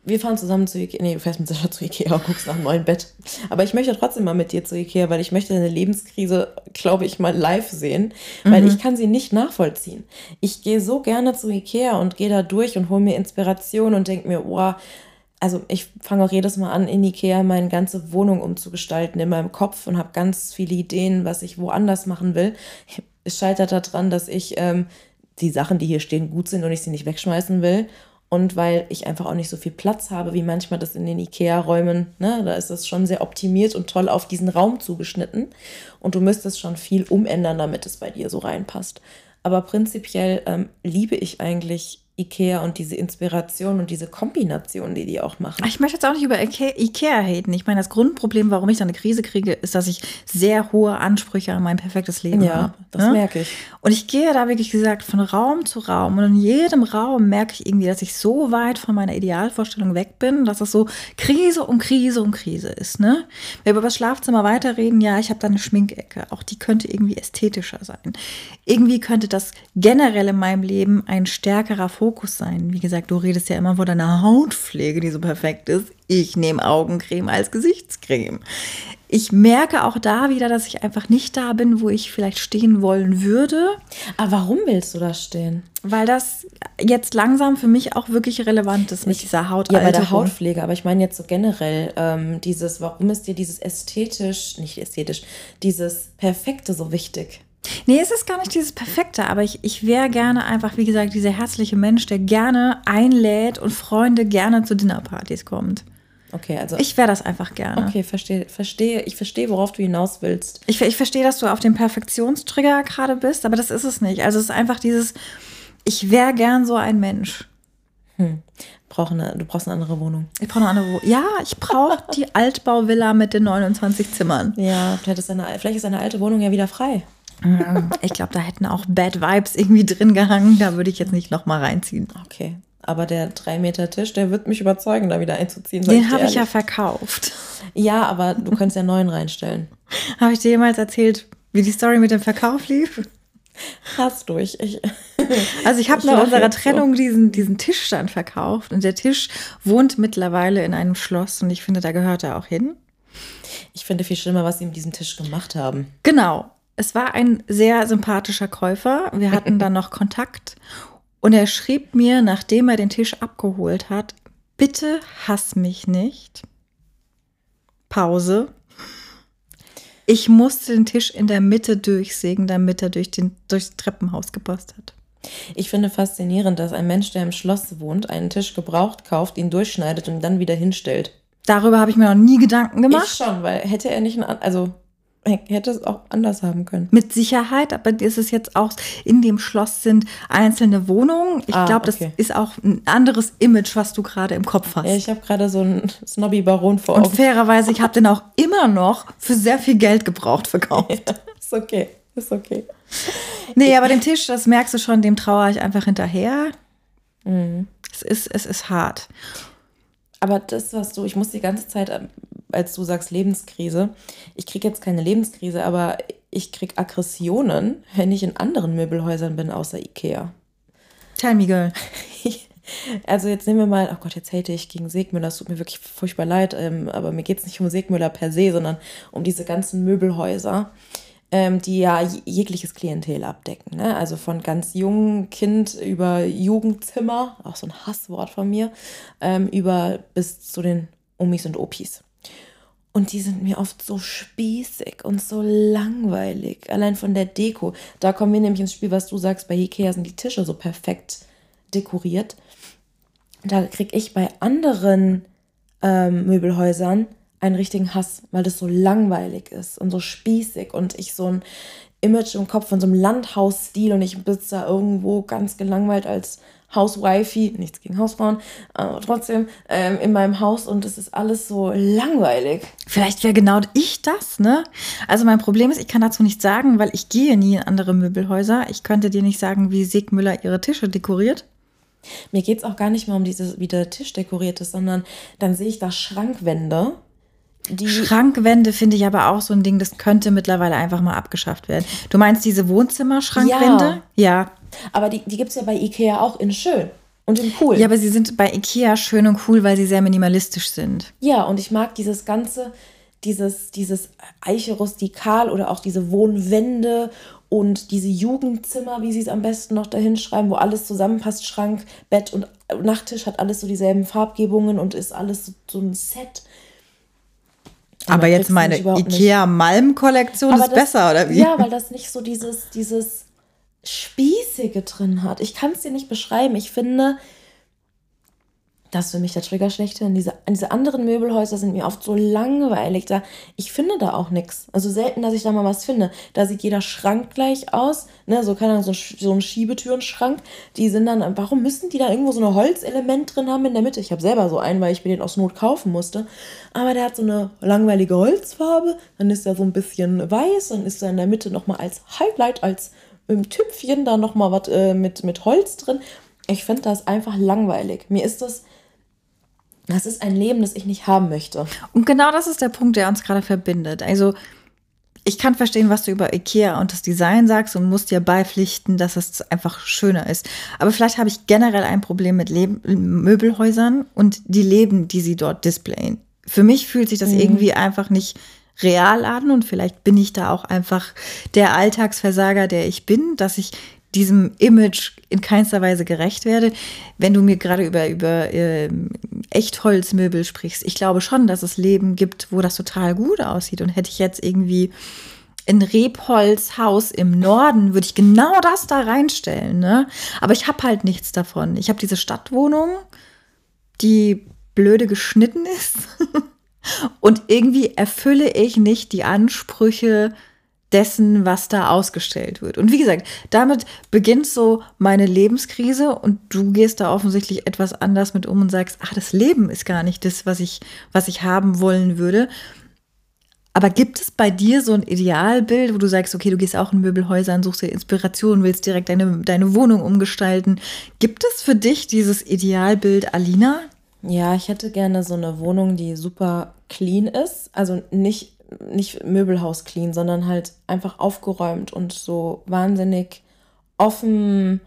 Wir fahren zusammen zu Ikea. Nee, du fährst mit Sascha zu Ikea und guckst nach einem neuen Bett. Aber ich möchte trotzdem mal mit dir zu Ikea, weil ich möchte deine Lebenskrise, glaube ich, mal live sehen. Weil Mhm. ich kann sie nicht nachvollziehen. Ich gehe so gerne zu Ikea und gehe da durch und hole mir Inspiration und denke mir, wow, also ich fange auch jedes Mal an, in Ikea meine ganze Wohnung umzugestalten in meinem Kopf und habe ganz viele Ideen, was ich woanders machen will. Es scheitert daran, dass ich ähm, die Sachen, die hier stehen, gut sind und ich sie nicht wegschmeißen will. Und weil ich einfach auch nicht so viel Platz habe, wie manchmal das in den Ikea-Räumen, ne, da ist das schon sehr optimiert und toll auf diesen Raum zugeschnitten. Und du müsstest schon viel umändern, damit es bei dir so reinpasst. Aber prinzipiell ähm, liebe ich eigentlich Ikea und diese Inspiration und diese Kombination, die die auch machen. Ich möchte jetzt auch nicht über Ikea, haten. Ich meine, das Grundproblem, warum ich da eine Krise kriege, ist, dass ich sehr hohe Ansprüche an mein perfektes Leben Ja, habe. das ne? merke ich. Und ich gehe da wirklich gesagt von Raum zu Raum und in jedem Raum merke ich irgendwie, dass ich so weit von meiner Idealvorstellung weg bin, dass es so Krise um Krise um Krise ist. Ne? Wenn wir über das Schlafzimmer weiterreden, ja, ich habe da eine Schminkecke. Auch die könnte irgendwie ästhetischer sein. Irgendwie könnte das generell in meinem Leben ein stärkerer Fokus sein. Wie gesagt, du redest ja immer von deiner Hautpflege, die so perfekt ist. Ich nehme Augencreme als Gesichtscreme. Ich merke auch da wieder, dass ich einfach nicht da bin, wo ich vielleicht stehen wollen würde, Aber warum willst du da stehen? weil das jetzt langsam für mich auch wirklich relevant ist mit dieser Ja, Hautalterung. bei der Hautpflege, aber ich meine jetzt so generell, ähm, dieses, warum ist dir dieses ästhetisch, nicht ästhetisch, dieses Perfekte so wichtig? Nee, es ist gar nicht dieses Perfekte, aber ich, ich wäre gerne einfach, wie gesagt, dieser herzliche Mensch, der gerne einlädt und Freunde gerne zu Dinnerpartys kommt. Okay, also. Ich wäre das einfach gerne. okay, verstehe, verstehe, ich verstehe, worauf du hinaus willst. Ich, ich verstehe, dass du auf dem Perfektionstrigger gerade bist, aber das ist es nicht. Also es ist einfach dieses, ich wäre gern so ein Mensch. Brauch eine, du brauchst eine andere Wohnung. Ich brauche eine andere Wohnung. Ja, ich brauche die Altbauvilla mit den 29 Zimmern. Ja, du hättest deine, vielleicht ist deine alte Wohnung ja wieder frei. Ich glaube, da hätten auch Bad Vibes irgendwie drin gehangen. Da würde ich jetzt nicht noch mal reinziehen. Okay. Aber der 3 Meter Tisch, der wird mich überzeugen, da wieder einzuziehen. Den habe ich ja verkauft. Ja, aber du könntest ja neuen reinstellen. Habe ich dir jemals erzählt, wie die Story mit dem Verkauf lief? Hast du. Ich, ich, <laughs> Also ich habe nach unserer jetzt so. Trennung diesen, diesen Tischstand verkauft und der Tisch wohnt mittlerweile in einem Schloss und ich finde, da gehört er auch hin. ich finde viel schlimmer, was sie mit diesem Tisch gemacht haben. Genau. Es war ein sehr sympathischer Käufer. Wir hatten <laughs> dann noch Kontakt und er schrieb mir, nachdem er den Tisch abgeholt hat, bitte hass mich nicht. Pause. Ich musste den Tisch in der Mitte durchsägen, damit er durch den, durchs Treppenhaus gepasst hat. Ich finde faszinierend, dass ein Mensch, der im Schloss wohnt, einen Tisch gebraucht kauft, ihn durchschneidet und dann wieder hinstellt. Darüber habe ich mir noch nie Gedanken gemacht. Ich schon, weil hätte er nicht, ein, an- also hätte es auch anders haben können. Mit Sicherheit, aber ist es jetzt auch, in dem Schloss sind einzelne Wohnungen. Ich Ah, glaube, das okay. ist auch ein anderes Image, was du gerade im Kopf hast. Ja, ich habe gerade so einen Snobby-Baron vor Und Augen. fairerweise, ich habe den auch immer noch für sehr viel Geld gebraucht verkauft. <laughs> ist okay, ist okay. Nee, aber den Tisch, das merkst du schon, dem trauere ich einfach hinterher. Es, ist, es ist hart. Aber das, was du, ich muss die ganze Zeit, als du sagst Lebenskrise, ich kriege jetzt keine Lebenskrise, aber ich kriege Aggressionen, wenn ich in anderen Möbelhäusern bin, außer Ikea. Tell me, girl. Also jetzt nehmen wir mal, oh Gott, jetzt hate ich gegen Segmüller, es tut mir wirklich furchtbar leid, ähm, aber mir geht es nicht um Segmüller per se, sondern um diese ganzen Möbelhäuser, ähm, die ja jegliches Klientel abdecken. Ne? Also von ganz jungen Kind über Jugendzimmer, auch so ein Hasswort von mir, ähm, über bis zu den Omis und Opis. Und die sind mir oft so spießig und so langweilig. Allein von der Deko. Da kommen wir nämlich ins Spiel, was du sagst, bei Ikea sind die Tische so perfekt dekoriert. Da kriege ich bei anderen ähm, Möbelhäusern einen richtigen Hass, weil das so langweilig ist und so spießig und ich so ein Image im Kopf von so einem Landhausstil und ich bin da irgendwo ganz gelangweilt als Hauswifey, nichts gegen Hausfrauen, aber trotzdem ähm, in meinem Haus und es ist alles so langweilig. Vielleicht wäre genau ich das, ne? Also mein Problem ist, ich kann dazu nichts sagen, weil ich gehe nie in andere Möbelhäuser. Ich könnte dir nicht sagen, wie Sigmüller ihre Tische dekoriert. Mir geht es auch gar nicht mehr um dieses, wie der Tisch dekoriert ist, sondern dann sehe ich da Schrankwände die Schrankwände finde ich aber auch so ein Ding, das könnte mittlerweile einfach mal abgeschafft werden. Du meinst diese Wohnzimmerschrankwände? Ja. ja. Aber die, die gibt es ja bei Ikea auch in schön und in cool. Ja, aber sie sind bei Ikea schön und cool, weil sie sehr minimalistisch sind. Ja, und ich mag dieses ganze, dieses, dieses Eiche rustikal oder auch diese Wohnwände und diese Jugendzimmer, wie sie es am besten noch dahin schreiben, wo alles zusammenpasst, Schrank, Bett und Nachttisch hat alles so dieselben Farbgebungen und ist alles so, so ein Set. Aber jetzt meine Ikea Malm Kollektion ist das, besser oder wie? Ja, weil das nicht so dieses dieses spießige drin hat. Ich kann es dir nicht beschreiben. Ich finde, das ist für mich der Trigger schlechte. Diese, diese anderen Möbelhäuser sind mir oft so langweilig. Da, ich finde da auch nichts. Also selten, dass ich da mal was finde. Da sieht jeder Schrank gleich aus. Ne, so, keine Ahnung, so, so ein Schiebetürenschrank. Die sind dann, warum müssen die da irgendwo so ein Holzelement drin haben in der Mitte? Ich habe selber so einen, weil ich mir den aus Not kaufen musste. Aber der hat so eine langweilige Holzfarbe. Dann ist er so ein bisschen weiß. Dann ist er in der Mitte nochmal als Highlight, als im Tüpfchen da nochmal was äh, mit, mit Holz drin. Ich finde das einfach langweilig. Mir ist das das ist ein Leben, das ich nicht haben möchte. Und genau das ist der Punkt, der uns gerade verbindet. Also, ich kann verstehen, was du über IKEA und das Design sagst und muss dir beipflichten, dass es einfach schöner ist. Aber vielleicht habe ich generell ein Problem mit Leben, Möbelhäusern und die Leben, die sie dort displayen. Für mich fühlt sich das mhm. irgendwie einfach nicht real an und vielleicht bin ich da auch einfach der Alltagsversager, der ich bin, dass ich diesem Image in keinster Weise gerecht werde. Wenn du mir gerade über, über äh, Echtholzmöbel sprichst, ich glaube schon, dass es Leben gibt, wo das total gut aussieht. Und hätte ich jetzt irgendwie ein Rebholzhaus im Norden, würde ich genau das da reinstellen. Ne? Aber ich habe halt nichts davon. Ich habe diese Stadtwohnung, die blöde geschnitten ist. <laughs> Und irgendwie erfülle ich nicht die Ansprüche dessen, was da ausgestellt wird. Und wie gesagt, damit beginnt so meine Lebenskrise und du gehst da offensichtlich etwas anders mit um und sagst, ach, das Leben ist gar nicht das, was ich, was ich haben wollen würde. Aber gibt es bei dir so ein Idealbild, wo du sagst, okay, du gehst auch in Möbelhäusern, suchst dir Inspiration, willst direkt deine, deine Wohnung umgestalten. Gibt es für dich dieses Idealbild Alina? Ja, ich hätte gerne so eine Wohnung, die super clean ist. Also nicht nicht Möbelhaus clean, sondern halt einfach aufgeräumt und so wahnsinnig offen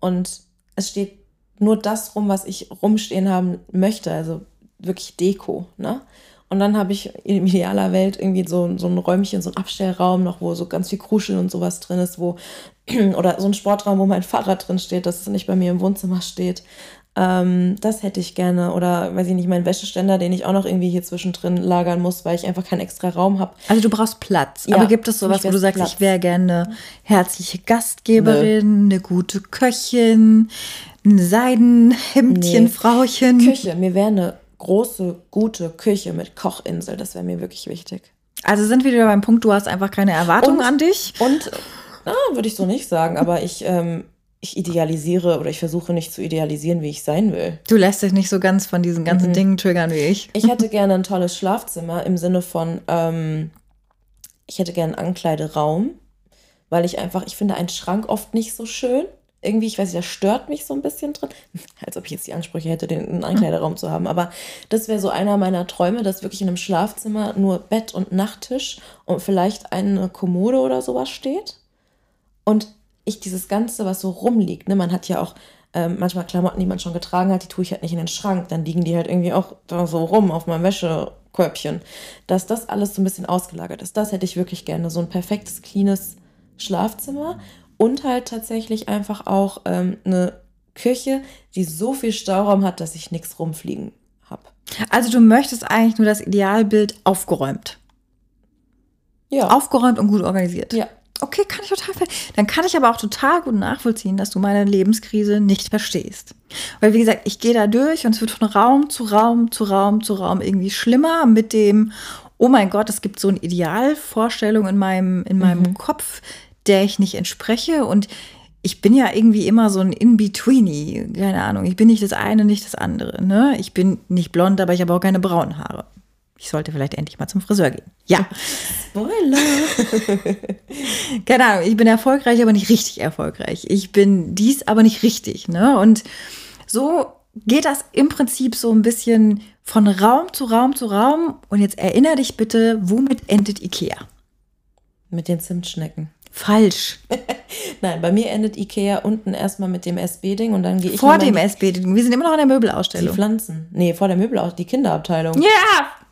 und es steht nur das rum, was ich rumstehen haben möchte, also wirklich Deko, ne? Und dann habe ich in idealer Welt irgendwie so, so ein Räumchen, so ein Abstellraum noch, wo so ganz viel Kruscheln und sowas drin ist, wo, <clears throat> oder so ein Sportraum, wo mein Fahrrad drin steht, dass es nicht bei mir im Wohnzimmer steht. Ähm, das hätte ich gerne. Oder, weiß ich nicht, meinen Wäscheständer, den ich auch noch irgendwie hier zwischendrin lagern muss, weil ich einfach keinen extra Raum habe. Also du brauchst Platz. Ja, Aber gibt es sowas, wo du sagst, Platz. ich wäre gerne eine herzliche Gastgeberin, Nö. eine gute Köchin, ein Seidenhemdchen, nee. Küche. Mir wäre eine große, gute Küche mit Kochinsel. Das wäre mir wirklich wichtig. Also sind wir wieder beim Punkt, du hast einfach keine Erwartungen an dich? Und, na, würde ich so nicht sagen, aber ich ähm, ich idealisiere oder ich versuche nicht zu idealisieren, wie ich sein will. Du lässt dich nicht so ganz von diesen ganzen mhm. Dingen triggern wie ich. Ich hätte <laughs> gerne ein tolles Schlafzimmer im Sinne von, ähm, ich hätte gerne einen Ankleideraum, weil ich einfach, ich finde einen Schrank oft nicht so schön. Irgendwie, ich weiß nicht, der stört mich so ein bisschen drin. <laughs> Als ob ich jetzt die Ansprüche hätte, den einen Ankleideraum zu haben. Aber das wäre so einer meiner Träume, dass wirklich in einem Schlafzimmer nur Bett und Nachttisch und vielleicht eine Kommode oder sowas steht. Und ich dieses Ganze, was so rumliegt, ne, man hat ja auch ähm, manchmal Klamotten, die man schon getragen hat, die tue ich halt nicht in den Schrank, dann liegen die halt irgendwie auch da so rum auf meinem Wäschekörbchen. Dass das alles so ein bisschen ausgelagert ist, das hätte ich wirklich gerne. So ein perfektes, cleanes Schlafzimmer und halt tatsächlich einfach auch ähm, eine Küche, die so viel Stauraum hat, dass ich nichts rumfliegen habe. Also du möchtest eigentlich nur das Idealbild aufgeräumt. Ja. Aufgeräumt und gut organisiert. Ja. Okay, kann ich total verstehen. Dann kann ich aber auch total gut nachvollziehen, dass du meine Lebenskrise nicht verstehst. Weil, wie gesagt, ich gehe da durch und es wird von Raum zu Raum zu Raum zu Raum irgendwie schlimmer mit dem, oh mein Gott, es gibt so eine Idealvorstellung in meinem, in meinem mhm. Kopf, der ich nicht entspreche. Und ich bin ja irgendwie immer so ein In-Betweenie. Keine Ahnung. Ich bin nicht das eine, nicht das andere. Ne? Ich bin nicht blond, aber ich habe auch keine braunen Haare. Ich sollte vielleicht endlich mal zum Friseur gehen. Ja. <laughs> Spoiler. <laughs> Keine Ahnung, ich bin erfolgreich, aber nicht richtig erfolgreich. Ich bin dies, aber nicht richtig. Ne? Und so geht das im Prinzip so ein bisschen von Raum zu Raum zu Raum. Und jetzt erinnere dich bitte, womit endet Ikea? Mit den Zimtschnecken. Falsch. <laughs> Nein, bei mir endet Ikea unten erstmal mit dem SB-Ding und dann gehe ich. Vor dem in SB. Wir sind immer noch in der die Möbelausstellung. Pflanzen. Nee, vor der Möbelausstellung, die Kinderabteilung. Ja!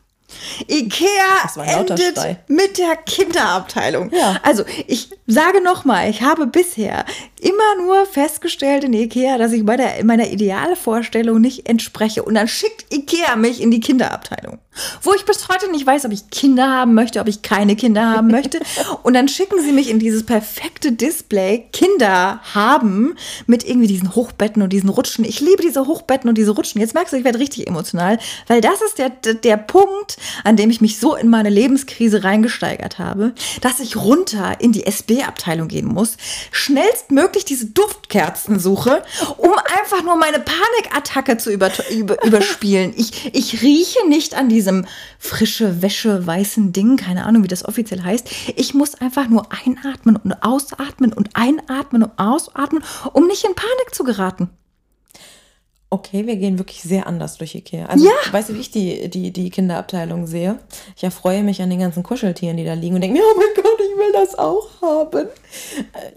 Ikea endet Schrei. mit der Kinderabteilung. Ja. Also, ich sage nochmal, ich habe bisher immer nur festgestellt in Ikea, dass ich bei der, meiner Idealvorstellung nicht entspreche. Und dann schickt Ikea mich in die Kinderabteilung. Wo ich bis heute nicht weiß, ob ich Kinder haben möchte, ob ich keine Kinder haben möchte. <laughs> Und dann schicken sie mich in dieses perfekte Display Kinder haben mit irgendwie diesen Hochbetten und diesen Rutschen. Ich liebe diese Hochbetten und diese Rutschen. Jetzt merkst du, ich werde richtig emotional, weil das ist der, der, Punkt, an dem ich mich so in meine Lebenskrise reingesteigert habe, dass ich runter in die SB-Abteilung gehen muss, schnellstmöglich diese Duftkerzen suche, um einfach nur meine Panikattacke zu über, über, <laughs> überspielen. Ich, ich rieche nicht an diesem frische Wäsche weißen Ding, keine Ahnung, wie das offiziell heißt. Ich muss einfach nur einatmen und ausatmen und einatmen und ausatmen, um nicht in Panik zu geraten. Okay, wir gehen wirklich sehr anders durch Ikea. Also, Ja. weißt du, wie ich die, die, die Kinderabteilung sehe? Ich erfreue mich an den ganzen Kuscheltieren, die da liegen und denke mir, oh mein Gott, ich will das auch haben.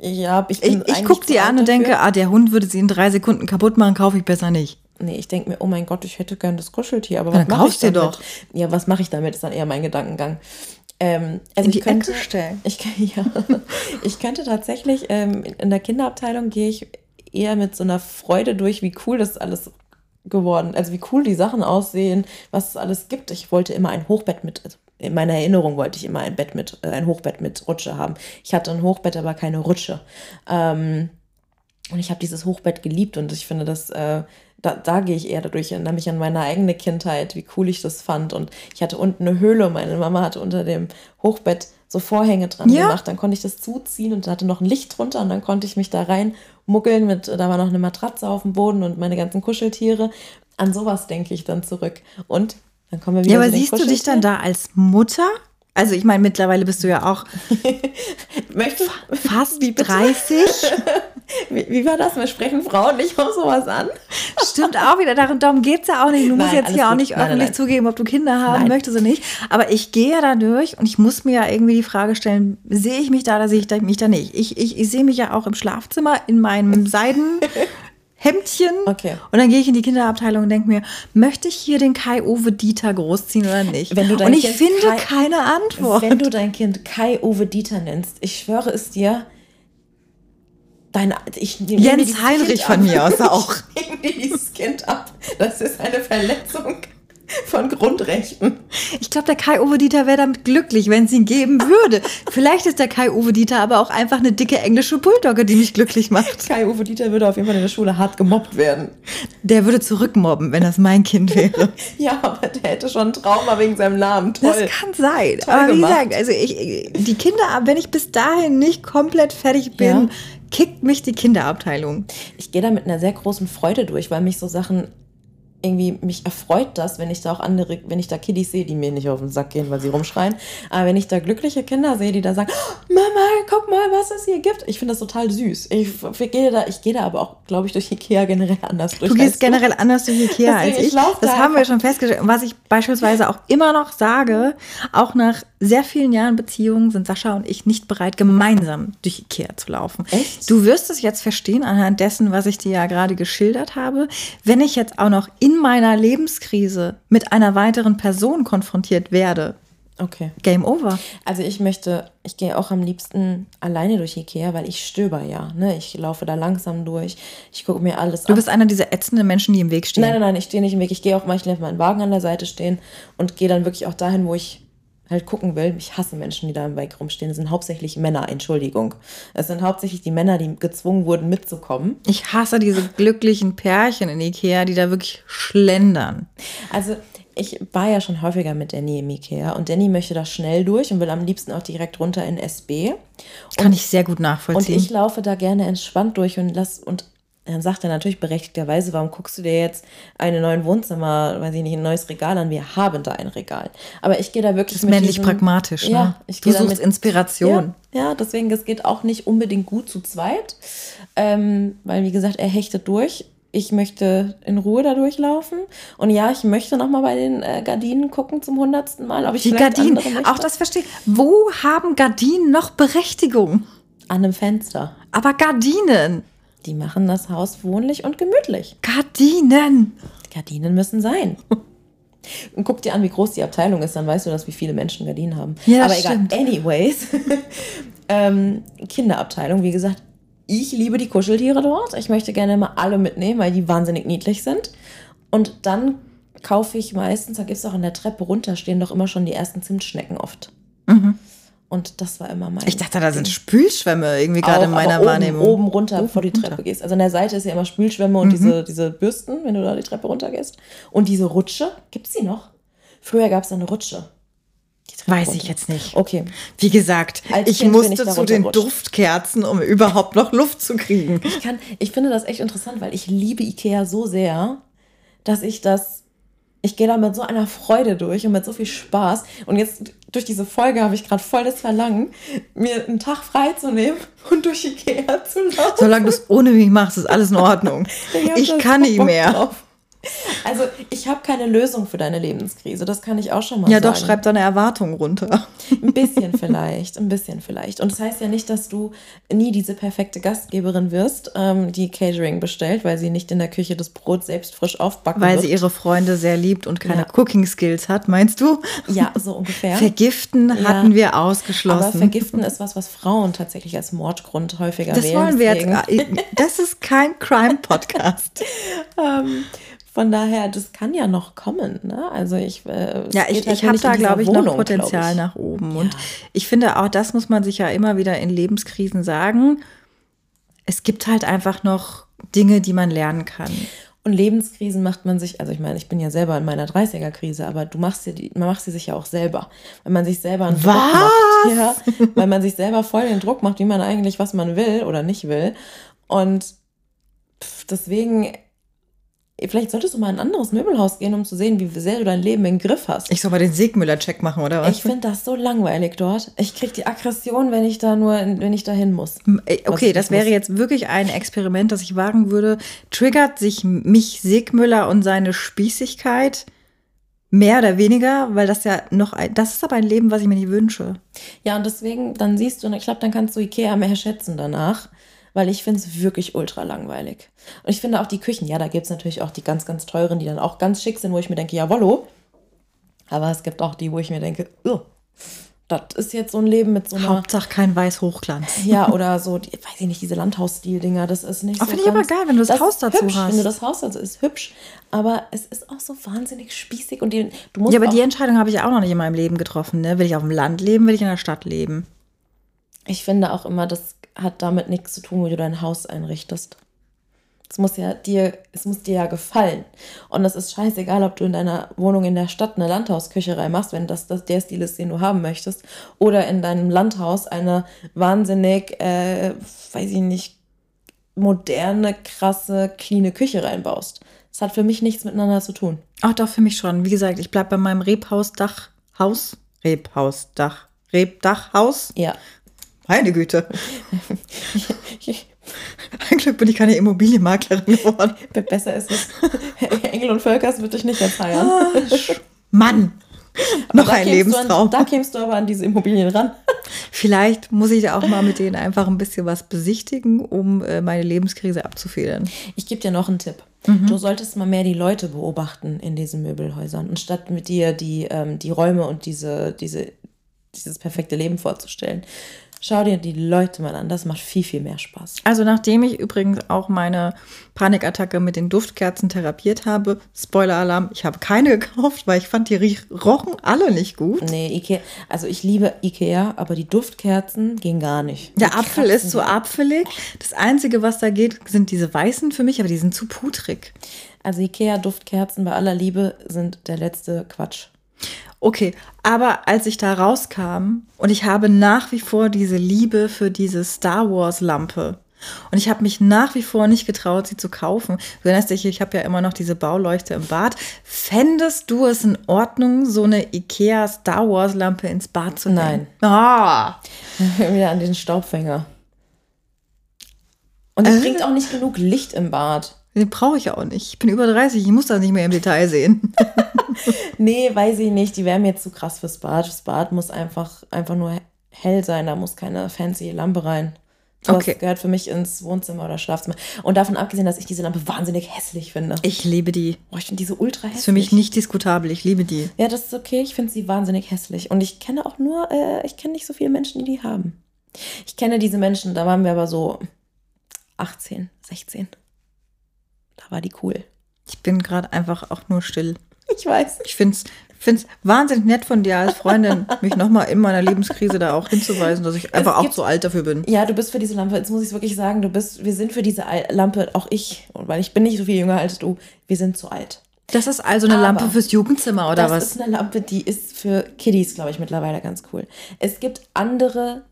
Äh, Ja, ich Ich, bin ich gucke die an und denke, ah, der Hund würde sie in drei Sekunden kaputt machen, kaufe ich besser nicht. Nee, ich denke mir, oh mein Gott, ich hätte gern das Kuscheltier, aber was dann mache ich damit? doch. Ja, was mache ich damit, ist dann eher mein Gedankengang. Ähm, also In ich die könnte, Ecke stellen. Ich, <laughs> ja, ich könnte tatsächlich, ähm, in der Kinderabteilung gehe ich eher mit so einer Freude durch, wie cool das alles geworden, also wie cool die Sachen aussehen, was es alles gibt. Ich wollte immer ein Hochbett mit, also in meiner Erinnerung wollte ich immer ein Bett mit, äh, ein Hochbett mit Rutsche haben. Ich hatte ein Hochbett, aber keine Rutsche. Ähm, und ich habe dieses Hochbett geliebt und ich finde, das, äh, da, da gehe ich eher dadurch, erinnere mich an meine eigene Kindheit, wie cool ich das fand. Und ich hatte unten eine Höhle, meine Mama hatte unter dem Hochbett so Vorhänge dran Ja. gemacht. Dann konnte ich das zuziehen und da hatte noch ein Licht drunter und dann konnte ich mich da rein muggeln mit, da war noch eine Matratze auf dem Boden und meine ganzen Kuscheltiere. An sowas denke ich dann zurück. Und dann kommen wir wieder Ja, aber siehst du dich dann da als Mutter? Also ich meine, mittlerweile bist du ja auch <laughs> Möchtest, fast Wie bitte? 30. <laughs> wie, wie war das? Wir sprechen Frauen nicht auf sowas an. <laughs> Stimmt auch wieder, darum, darum geht es ja auch nicht. Du musst Nein, jetzt alles hier auch gut. nicht Nein, öffentlich nein. zugeben, ob du Kinder haben möchtest oder nicht. Aber ich gehe ja da durch und ich muss mir ja irgendwie die Frage stellen, sehe ich mich da oder sehe ich mich da nicht? Ich, ich, ich sehe mich ja auch im Schlafzimmer in meinem Seidenhemdchen. Okay. Und dann gehe ich in die Kinderabteilung und denke mir, möchte ich hier den Kai-Uwe Dieter großziehen oder nicht? Wenn du dein und ich Kind finde Kai- keine Antwort. Wenn du dein Kind Kai-Uwe Dieter nennst, ich schwöre es dir, dein, ich dir Jens Heinrich Kind von ab. mir aus <laughs> auch. Ich nehme dir dieses Kind ab. Das ist eine Verletzung <laughs> von Grundrechten. Ich glaube, der Kai-Uwe Dieter wäre damit glücklich, wenn es ihn geben würde. Vielleicht ist der Kai-Uwe Dieter aber auch einfach eine dicke englische Bulldogge, die mich glücklich macht. Kai-Uwe Dieter würde auf jeden Fall in der Schule hart gemobbt werden. Der würde zurückmobben, wenn das mein Kind wäre. <laughs> Ja, aber der hätte schon ein Trauma wegen seinem Namen. Toll. Das kann sein. Toll aber wie gemacht. gesagt, also ich, die Kinder, wenn ich bis dahin nicht komplett fertig bin, Ja. kickt mich die Kinderabteilung. ich gehe da mit einer sehr großen Freude durch, weil mich so Sachen irgendwie mich erfreut das, wenn ich da auch andere, wenn ich da Kiddies sehe, die mir nicht auf den Sack gehen, weil sie rumschreien, aber wenn ich da glückliche Kinder sehe, die da sagen, "Oh, Mama, guck mal, was es hier gibt. Ich finde das total süß. Ich, ich gehe da, ich gehe da aber auch, glaube ich, durch Ikea generell anders durch. Du gehst generell anders durch Ikea Deswegen, als ich ich. Das da haben wir schon festgestellt. Und was ich beispielsweise auch immer noch sage, auch nach sehr vielen Jahren Beziehung sind Sascha und ich nicht bereit, gemeinsam durch Ikea zu laufen. Echt? Du wirst es jetzt verstehen anhand dessen, was ich dir ja gerade geschildert habe. Wenn ich jetzt auch noch in meiner Lebenskrise mit einer weiteren Person konfrontiert werde, Okay. Game over. Also ich möchte, ich gehe auch am liebsten alleine durch Ikea, weil ich stöber ja. Ne? Ich laufe da langsam durch. Ich gucke mir alles Du an. bist einer dieser ätzenden Menschen, die im Weg stehen. Nein, nein, nein, ich stehe nicht im Weg. Ich gehe auch manchmal auf meinen Wagen an der Seite stehen und gehe dann wirklich auch dahin, wo ich halt gucken will. Ich hasse Menschen, die da im Weg rumstehen. Es sind hauptsächlich Männer, Entschuldigung. Es sind hauptsächlich die Männer, die gezwungen wurden mitzukommen. Ich hasse diese glücklichen Pärchen in Ikea, die da wirklich schlendern. Also ich war ja schon häufiger mit Danny im Ikea und Danny möchte da schnell durch und will am liebsten auch direkt runter in SB. Kann ich sehr gut Und nachvollziehen. ich laufe da gerne entspannt durch und lass und dann sagt er natürlich berechtigterweise, warum guckst du dir jetzt einen neuen Wohnzimmer, weiß ich nicht, ein neues Regal an? Wir haben da ein Regal. Aber ich gehe da wirklich Das ist männlich pragmatisch, ne? Ja, ich Du suchst Inspiration. Ja, ja, deswegen, es geht auch nicht unbedingt gut zu zweit. Ähm, weil, wie gesagt, er hechtet durch. ich möchte in Ruhe da durchlaufen. Und ja, ich möchte noch mal bei den äh, Gardinen gucken zum hundertsten Mal. Ob ich Die Gardinen, auch das verstehe ich. Wo haben Gardinen noch Berechtigung? An einem Fenster. Aber Gardinen. Die machen das Haus wohnlich und gemütlich. Gardinen. Gardinen müssen sein. <laughs> Und guck dir an, wie groß die Abteilung ist, dann weißt du, dass wie viele Menschen Gardinen haben. Ja, Aber egal. stimmt. Anyways. <laughs> ähm, Kinderabteilung, wie gesagt, ich liebe die Kuscheltiere dort. Ich möchte gerne mal alle mitnehmen, weil die wahnsinnig niedlich sind. Und dann kaufe ich meistens, da gibt es auch an der Treppe runter, stehen doch immer schon die ersten Zimtschnecken oft. Und das war immer mein. Mhm. Ich dachte, da sind Spülschwämme irgendwie gerade in meiner oben, Wahrnehmung. Oben runter, bevor du die Treppe gehst. Also an der Seite ist ja immer Spülschwämme Mhm. und diese, diese Bürsten, wenn du da die Treppe runter gehst. Und diese Rutsche, gibt's die noch? Früher gab es eine Rutsche. Weiß runter. ich jetzt nicht. Okay. Wie gesagt, Als ich Kind ich musste da zu den runtergerutscht. Duftkerzen, um überhaupt noch Luft zu kriegen. Ich, kann, ich finde das echt interessant, weil ich liebe Ikea so sehr, dass ich das. Ich gehe da mit so einer Freude durch und mit so viel Spaß. Und jetzt durch diese Folge habe ich gerade voll das Verlangen, mir einen Tag freizunehmen <laughs> und durch Ikea zu laufen. Solange du es ohne mich machst, ist alles in Ordnung. Ich da kann nicht mehr. drauf. Also, ich habe keine Lösung für deine Lebenskrise, das kann ich auch schon mal Ja, sagen. doch, schreib deine Erwartungen runter. Ein bisschen vielleicht, ein bisschen vielleicht. Und das heißt ja nicht, dass du nie diese perfekte Gastgeberin wirst, ähm, die Catering bestellt, weil sie nicht in der Küche das Brot selbst frisch aufbacken Weil wird. sie ihre Freunde sehr liebt und keine Ja. Cooking Skills hat, meinst du? Ja, so ungefähr. Vergiften Ja. hatten wir Aber ausgeschlossen. Vergiften ist was, was Frauen tatsächlich als Mordgrund häufiger das wählen. wollen wir deswegen- jetzt. Das ist kein Crime-Podcast. <laughs> Ähm, von daher, das kann ja noch kommen. Ne? Also ich, äh, Ja, ich, halt ich habe da, glaube ich, Wohnung, noch Potenzial ich. nach oben. Und ich finde, auch das muss man sich ja immer wieder in Lebenskrisen sagen. Es gibt halt einfach noch Dinge, die man lernen kann. Und Lebenskrisen macht man sich, also ich meine, ich bin ja selber in meiner 30er-Krise, aber du machst sie, die, man macht sie sich ja auch selber. Wenn man sich selber einen Druck Was? macht. Ja, weil man sich selber voll den Druck macht, wie man eigentlich, was man will oder nicht will. Und deswegen, vielleicht solltest du mal in ein anderes Möbelhaus gehen, um zu sehen, wie sehr du dein Leben im Griff hast. Ich soll mal den Segmüller-Check machen, oder was? Ich finde das so langweilig dort. Ich krieg die Aggression, wenn ich da nur, wenn ich da hin muss. Was Okay, das muss. wäre jetzt wirklich ein Experiment, das ich wagen würde. Triggert sich mich Segmüller und seine Spießigkeit mehr oder weniger, weil das ja noch ein, das ist aber ein Leben, was ich mir nicht wünsche. Ja, und deswegen, dann siehst du, und ich glaube, dann kannst du Ikea mehr schätzen danach, weil ich finde es wirklich ultra langweilig. Und ich finde auch die Küchen, ja, da gibt es natürlich auch die ganz, ganz teuren, die dann auch ganz schick sind, wo ich mir denke, jawollo. Aber es gibt auch die, wo ich mir denke, "Ugh, das ist jetzt so ein Leben mit so einer, Hauptsache kein Weiß-Hochglanz. <laughs> ja, oder so, die, weiß ich nicht, diese Landhausstil-Dinger, das ist nicht Ah, so finde ich aber geil, wenn du das Haus ist dazu hübsch, hast. Wenn du das Haus dazu ist hübsch, aber es ist auch so wahnsinnig spießig und die, du musst Ja, aber die Entscheidung habe ich auch noch nicht in meinem Leben getroffen. Ne? Will ich auf dem Land leben, will ich in der Stadt leben? Ich finde auch immer, das hat damit nichts zu tun, wie du dein Haus einrichtest. Es muss ja dir, es muss dir ja gefallen. Und es ist scheißegal, ob du in deiner Wohnung in der Stadt eine Landhausküche reinmachst, wenn das, das der Stil ist, den du haben möchtest, oder in deinem Landhaus eine wahnsinnig, äh, weiß ich nicht, moderne, krasse, cleane Küche reinbaust. Das hat für mich nichts miteinander zu tun. Ach doch, für mich schon. Wie gesagt, ich bleibe bei meinem Rebhausdach, Haus, Rebhausdach, Rebdachhaus. Ja. Meine Güte. <laughs> Ein Glück bin ich keine Immobilienmaklerin geworden. Besser ist es. <laughs> Engel und Völkers würde ich nicht jetzt heiraten. Mann, Aber noch ein Lebenstraum. An, da kämst du aber an diese Immobilien ran. <laughs> Vielleicht muss ich auch mal mit denen einfach ein bisschen was besichtigen, um äh, meine Lebenskrise abzufedern. Ich gebe dir noch einen Tipp. Mhm. Du solltest mal mehr die Leute beobachten in diesen Möbelhäusern, anstatt mit dir die, ähm, die Räume und diese, diese, dieses perfekte Leben vorzustellen. Schau dir die Leute mal an, das macht viel, viel mehr Spaß. Also nachdem ich übrigens auch meine Panikattacke mit den Duftkerzen therapiert habe, Spoiler-Alarm, ich habe keine <laughs> gekauft, weil ich fand, die rochen alle nicht gut. Nee, Ikea, also ich liebe Ikea, aber die Duftkerzen gehen gar nicht. Der Die Apfel kratzen ist zu so. apfelig. Das Einzige, was da geht, sind diese weißen für mich, aber die sind zu putrig. Also Ikea-Duftkerzen bei aller Liebe sind der letzte Quatsch. Okay, aber als ich da rauskam und ich habe nach wie vor diese Liebe für diese Star Wars Lampe und ich habe mich nach wie vor nicht getraut, sie zu kaufen. Du erinnerst dich, ich habe ja immer noch diese Bauleuchte im Bad. Fändest du es in Ordnung, so eine Ikea Star Wars Lampe ins Bad zu nehmen? Nein. Ah, <laughs> Wieder an den Staubfänger. Und die bringt auch nicht genug Licht im Bad. Den brauche ich auch nicht. Ich bin über 30, ich muss das nicht mehr im Detail sehen. <laughs> nee, weiß ich nicht. Die wären mir zu krass fürs Bad. Das Bad muss einfach, einfach nur hell sein. Da muss keine fancy Lampe rein. Das okay. gehört für mich ins Wohnzimmer oder Schlafzimmer. Und davon abgesehen, dass ich diese Lampe wahnsinnig hässlich finde. Ich liebe die. Oh, ich finde diese ultra hässlich. Ist für mich nicht diskutabel. Ich liebe die. Ja, das ist okay. Ich finde sie wahnsinnig hässlich. Und ich kenne auch nur, äh, ich kenne nicht so viele Menschen, die die haben. Ich kenne diese Menschen, da waren wir aber so 18, 16. Da war die cool. Ich bin gerade einfach auch nur still. Ich weiß. Ich finde es finde es wahnsinnig nett von dir als Freundin, <laughs> mich nochmal in meiner Lebenskrise da auch hinzuweisen, dass ich einfach auch zu alt dafür bin. Ja, du bist für diese Lampe, jetzt muss ich es wirklich sagen, du bist, wir sind für diese Lampe, auch ich, weil ich bin nicht so viel jünger als du, wir sind zu alt. Das ist also eine Aber Lampe fürs Jugendzimmer oder das was? Das ist eine Lampe, die ist für Kiddies, glaube ich, mittlerweile ganz cool. Es gibt andere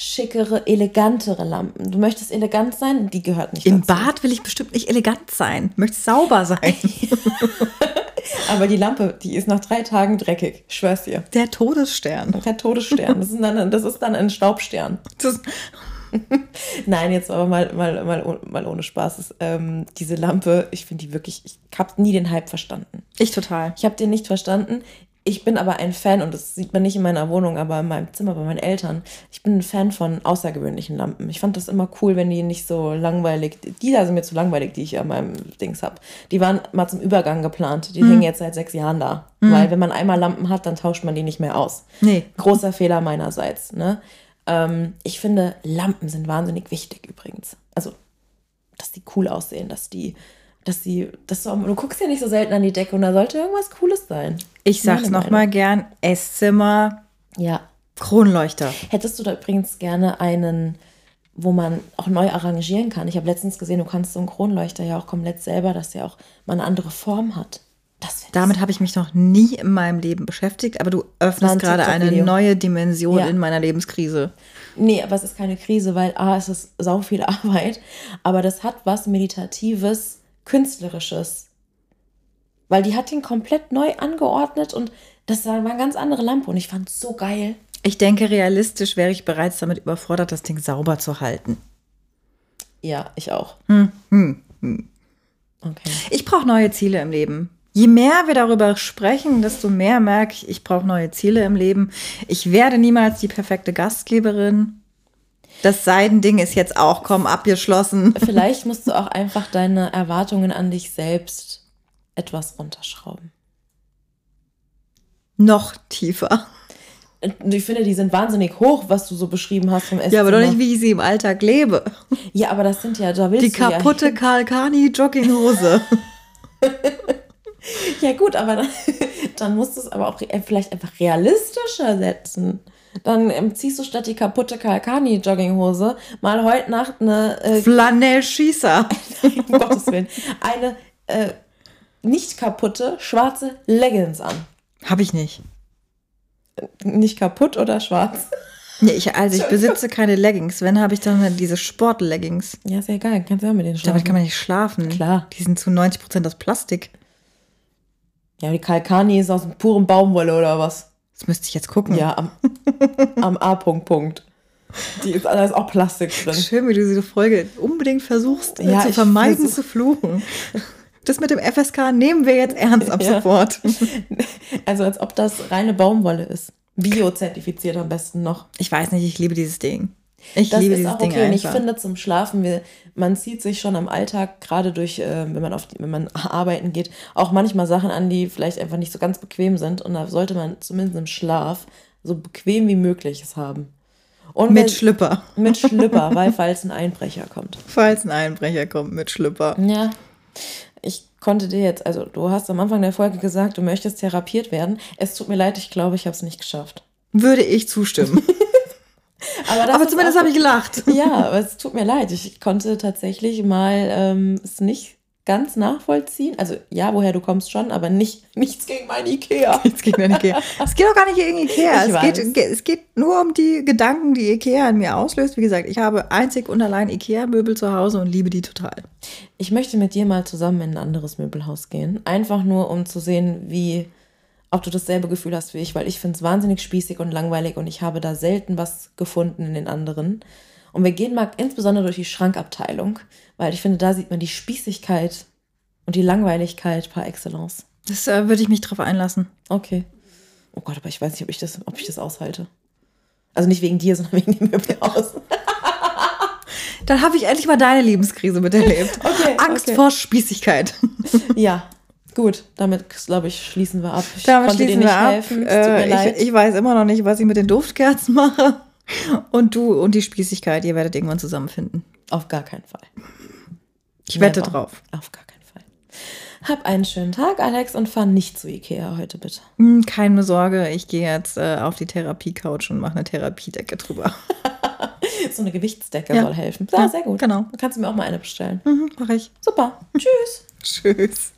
schickere, elegantere Lampen. Du möchtest elegant sein, die gehört nicht Im dazu. Bad will ich bestimmt nicht elegant sein. Ich möchte sauber sein. <laughs> Aber die Lampe, die ist nach drei Tagen dreckig. Ich schwör's dir. Der Todesstern. Der Todesstern. Das ist dann, das ist dann ein Staubstern. <laughs> Nein, jetzt aber mal, mal, mal, mal ohne Spaß. Ist, ähm, diese Lampe, ich finde die wirklich, ich habe nie den Hype verstanden. Ich total. Ich habe den nicht verstanden. Ich bin aber ein Fan, und das sieht man nicht in meiner Wohnung, aber in meinem Zimmer bei meinen Eltern. Ich bin ein Fan von außergewöhnlichen Lampen. Ich fand das immer cool, wenn die nicht so langweilig, die da sind mir zu langweilig, die ich an meinem Dings habe. Die waren mal zum Übergang geplant. Die mhm. hängen jetzt seit sechs Jahren da. Mhm. Weil wenn man einmal Lampen hat, dann tauscht man die nicht mehr aus. Nee. Großer Fehler meinerseits. Ne? Ähm, ich finde, Lampen sind wahnsinnig wichtig übrigens. Also, dass die cool aussehen, dass die dass sie, dass du, du guckst ja nicht so selten an die Decke und da sollte irgendwas Cooles sein. Ich sag's nochmal gern, Esszimmer, ja. Kronleuchter. Hättest du da übrigens gerne einen, wo man auch neu arrangieren kann? Ich habe letztens gesehen, du kannst so einen Kronleuchter ja auch komplett selber, dass der auch mal eine andere Form hat. Damit habe ich mich noch nie in meinem Leben beschäftigt, aber du öffnest gerade eine neue Dimension ja. in meiner Lebenskrise. Nee, aber es ist keine Krise, weil A, es ist sau viel <laughs> Arbeit, aber das hat was Meditatives, Künstlerisches. Weil die hat ihn komplett neu angeordnet und das war eine ganz andere Lampe und ich fand es so geil. Ich denke, realistisch wäre ich bereits damit überfordert, das Ding sauber zu halten. Ja, ich auch. Hm, hm, hm. Okay. Ich brauche neue Ziele im Leben. Je mehr wir darüber sprechen, desto mehr merke ich, ich brauche neue Ziele im Leben. Ich werde niemals die perfekte Gastgeberin. Das Seidending ist jetzt auch kaum abgeschlossen. <laughs> Vielleicht musst du auch einfach deine Erwartungen an dich selbst etwas runterschrauben. Noch tiefer. Ich finde, die sind wahnsinnig hoch, was du so beschrieben hast vom Esszimmer. Ja, aber doch nicht, wie ich sie im Alltag lebe. Ja, aber das sind ja, da willst Die kaputte ja Kalkani Jogginghose. <laughs> ja gut, aber dann, <laughs> dann musst du es aber auch vielleicht einfach realistischer setzen. Dann ähm, ziehst du statt die kaputte Kalkani-Jogginghose mal heute Nacht eine. Äh, Flanell-Schießer. <laughs> um Gottes Willen. Eine äh, nicht kaputte schwarze Leggings an. Hab ich nicht. Nicht kaputt oder schwarz? Nee, ich, also ich besitze keine Leggings. Wenn, habe ich dann diese Sport-Leggings. Ja, ist ja egal. Kannst du auch mit denen schlafen. Damit kann man nicht schlafen. Klar. Die sind zu 90 Prozent aus Plastik. Ja, die Kalkani ist aus purem Baumwolle oder was? Das müsste ich jetzt gucken. Ja, am, am A-Punkt. Punkt. Die ist, da ist auch Plastik drin. Schön, wie du diese Folge unbedingt versuchst ja, zu vermeiden zu fluchen. Das mit dem FSK nehmen wir jetzt ernst ab ja. sofort. <laughs> Also als ob das reine Baumwolle ist. Biozertifiziert am besten noch. Ich weiß nicht, ich liebe dieses Ding. Ich das liebe ist dieses auch okay. Ding Und ich finde zum Schlafen, wir, man zieht sich schon am Alltag, gerade durch, äh, wenn, man auf, wenn man <laughs> arbeiten geht, auch manchmal Sachen an, die vielleicht einfach nicht so ganz bequem sind. Und da sollte man zumindest im Schlaf so bequem wie möglich es haben. Und mit Schlüpper. <laughs> Mit Schlüpper, <laughs> weil falls ein Einbrecher kommt. Falls ein Einbrecher kommt mit Schlüpper. Ja. Ich konnte dir jetzt, also du hast am Anfang der Folge gesagt, du möchtest therapiert werden. Es tut mir leid, ich glaube, ich habe es nicht geschafft. Würde ich zustimmen. Aber, aber zumindest habe ich gelacht. <laughs> Ja, aber es tut mir leid. Ich konnte tatsächlich mal ähm, es nicht ganz nachvollziehen. Also ja, woher du kommst schon, aber nicht, nichts gegen meine Ikea. <laughs> Nichts gegen meine Ikea. es geht auch gar nicht gegen Ikea. es geht, es geht nur um die Gedanken, die Ikea in mir auslöst. Wie gesagt, ich habe einzig und allein Ikea-Möbel zu Hause und liebe die total. Ich möchte mit dir mal zusammen in ein anderes Möbelhaus gehen. Einfach nur, um zu sehen, wie ob du dasselbe Gefühl hast wie ich, weil ich finde es wahnsinnig spießig und langweilig und ich habe da selten was gefunden in den anderen. Und wir gehen mal insbesondere durch die Schrankabteilung, weil ich finde, da sieht man die Spießigkeit und die Langweiligkeit par excellence. Das äh, würde ich mich drauf einlassen. Okay. Oh Gott, aber ich weiß nicht, ob ich das, ob ich das aushalte. Also nicht wegen dir, sondern <laughs> wegen dem Möbelhaus. Dann habe ich endlich mal deine Lebenskrise miterlebt. Okay, Angst okay. vor Spießigkeit. ja, gut. Damit, glaube ich, schließen wir ab. Ich Damit konnte dir nicht helfen. Äh, ich, ich weiß immer noch nicht, was ich mit den Duftkerzen mache. Und du und die Spießigkeit, ihr werdet irgendwann zusammenfinden. Auf gar keinen Fall. Ich wette Never. drauf. Auf gar keinen Fall. Hab einen schönen Tag, Alex, und fahr nicht zu Ikea heute, bitte. Hm, Keine Sorge, ich gehe jetzt äh, auf die Therapie-Couch und mache eine Therapiedecke drüber. <laughs> So eine Gewichtsdecke Ja. soll helfen. Ja, Ja, sehr gut. genau. Dann kannst du mir auch mal eine bestellen. Mhm, mach ich. Super. Tschüss. <laughs> Tschüss.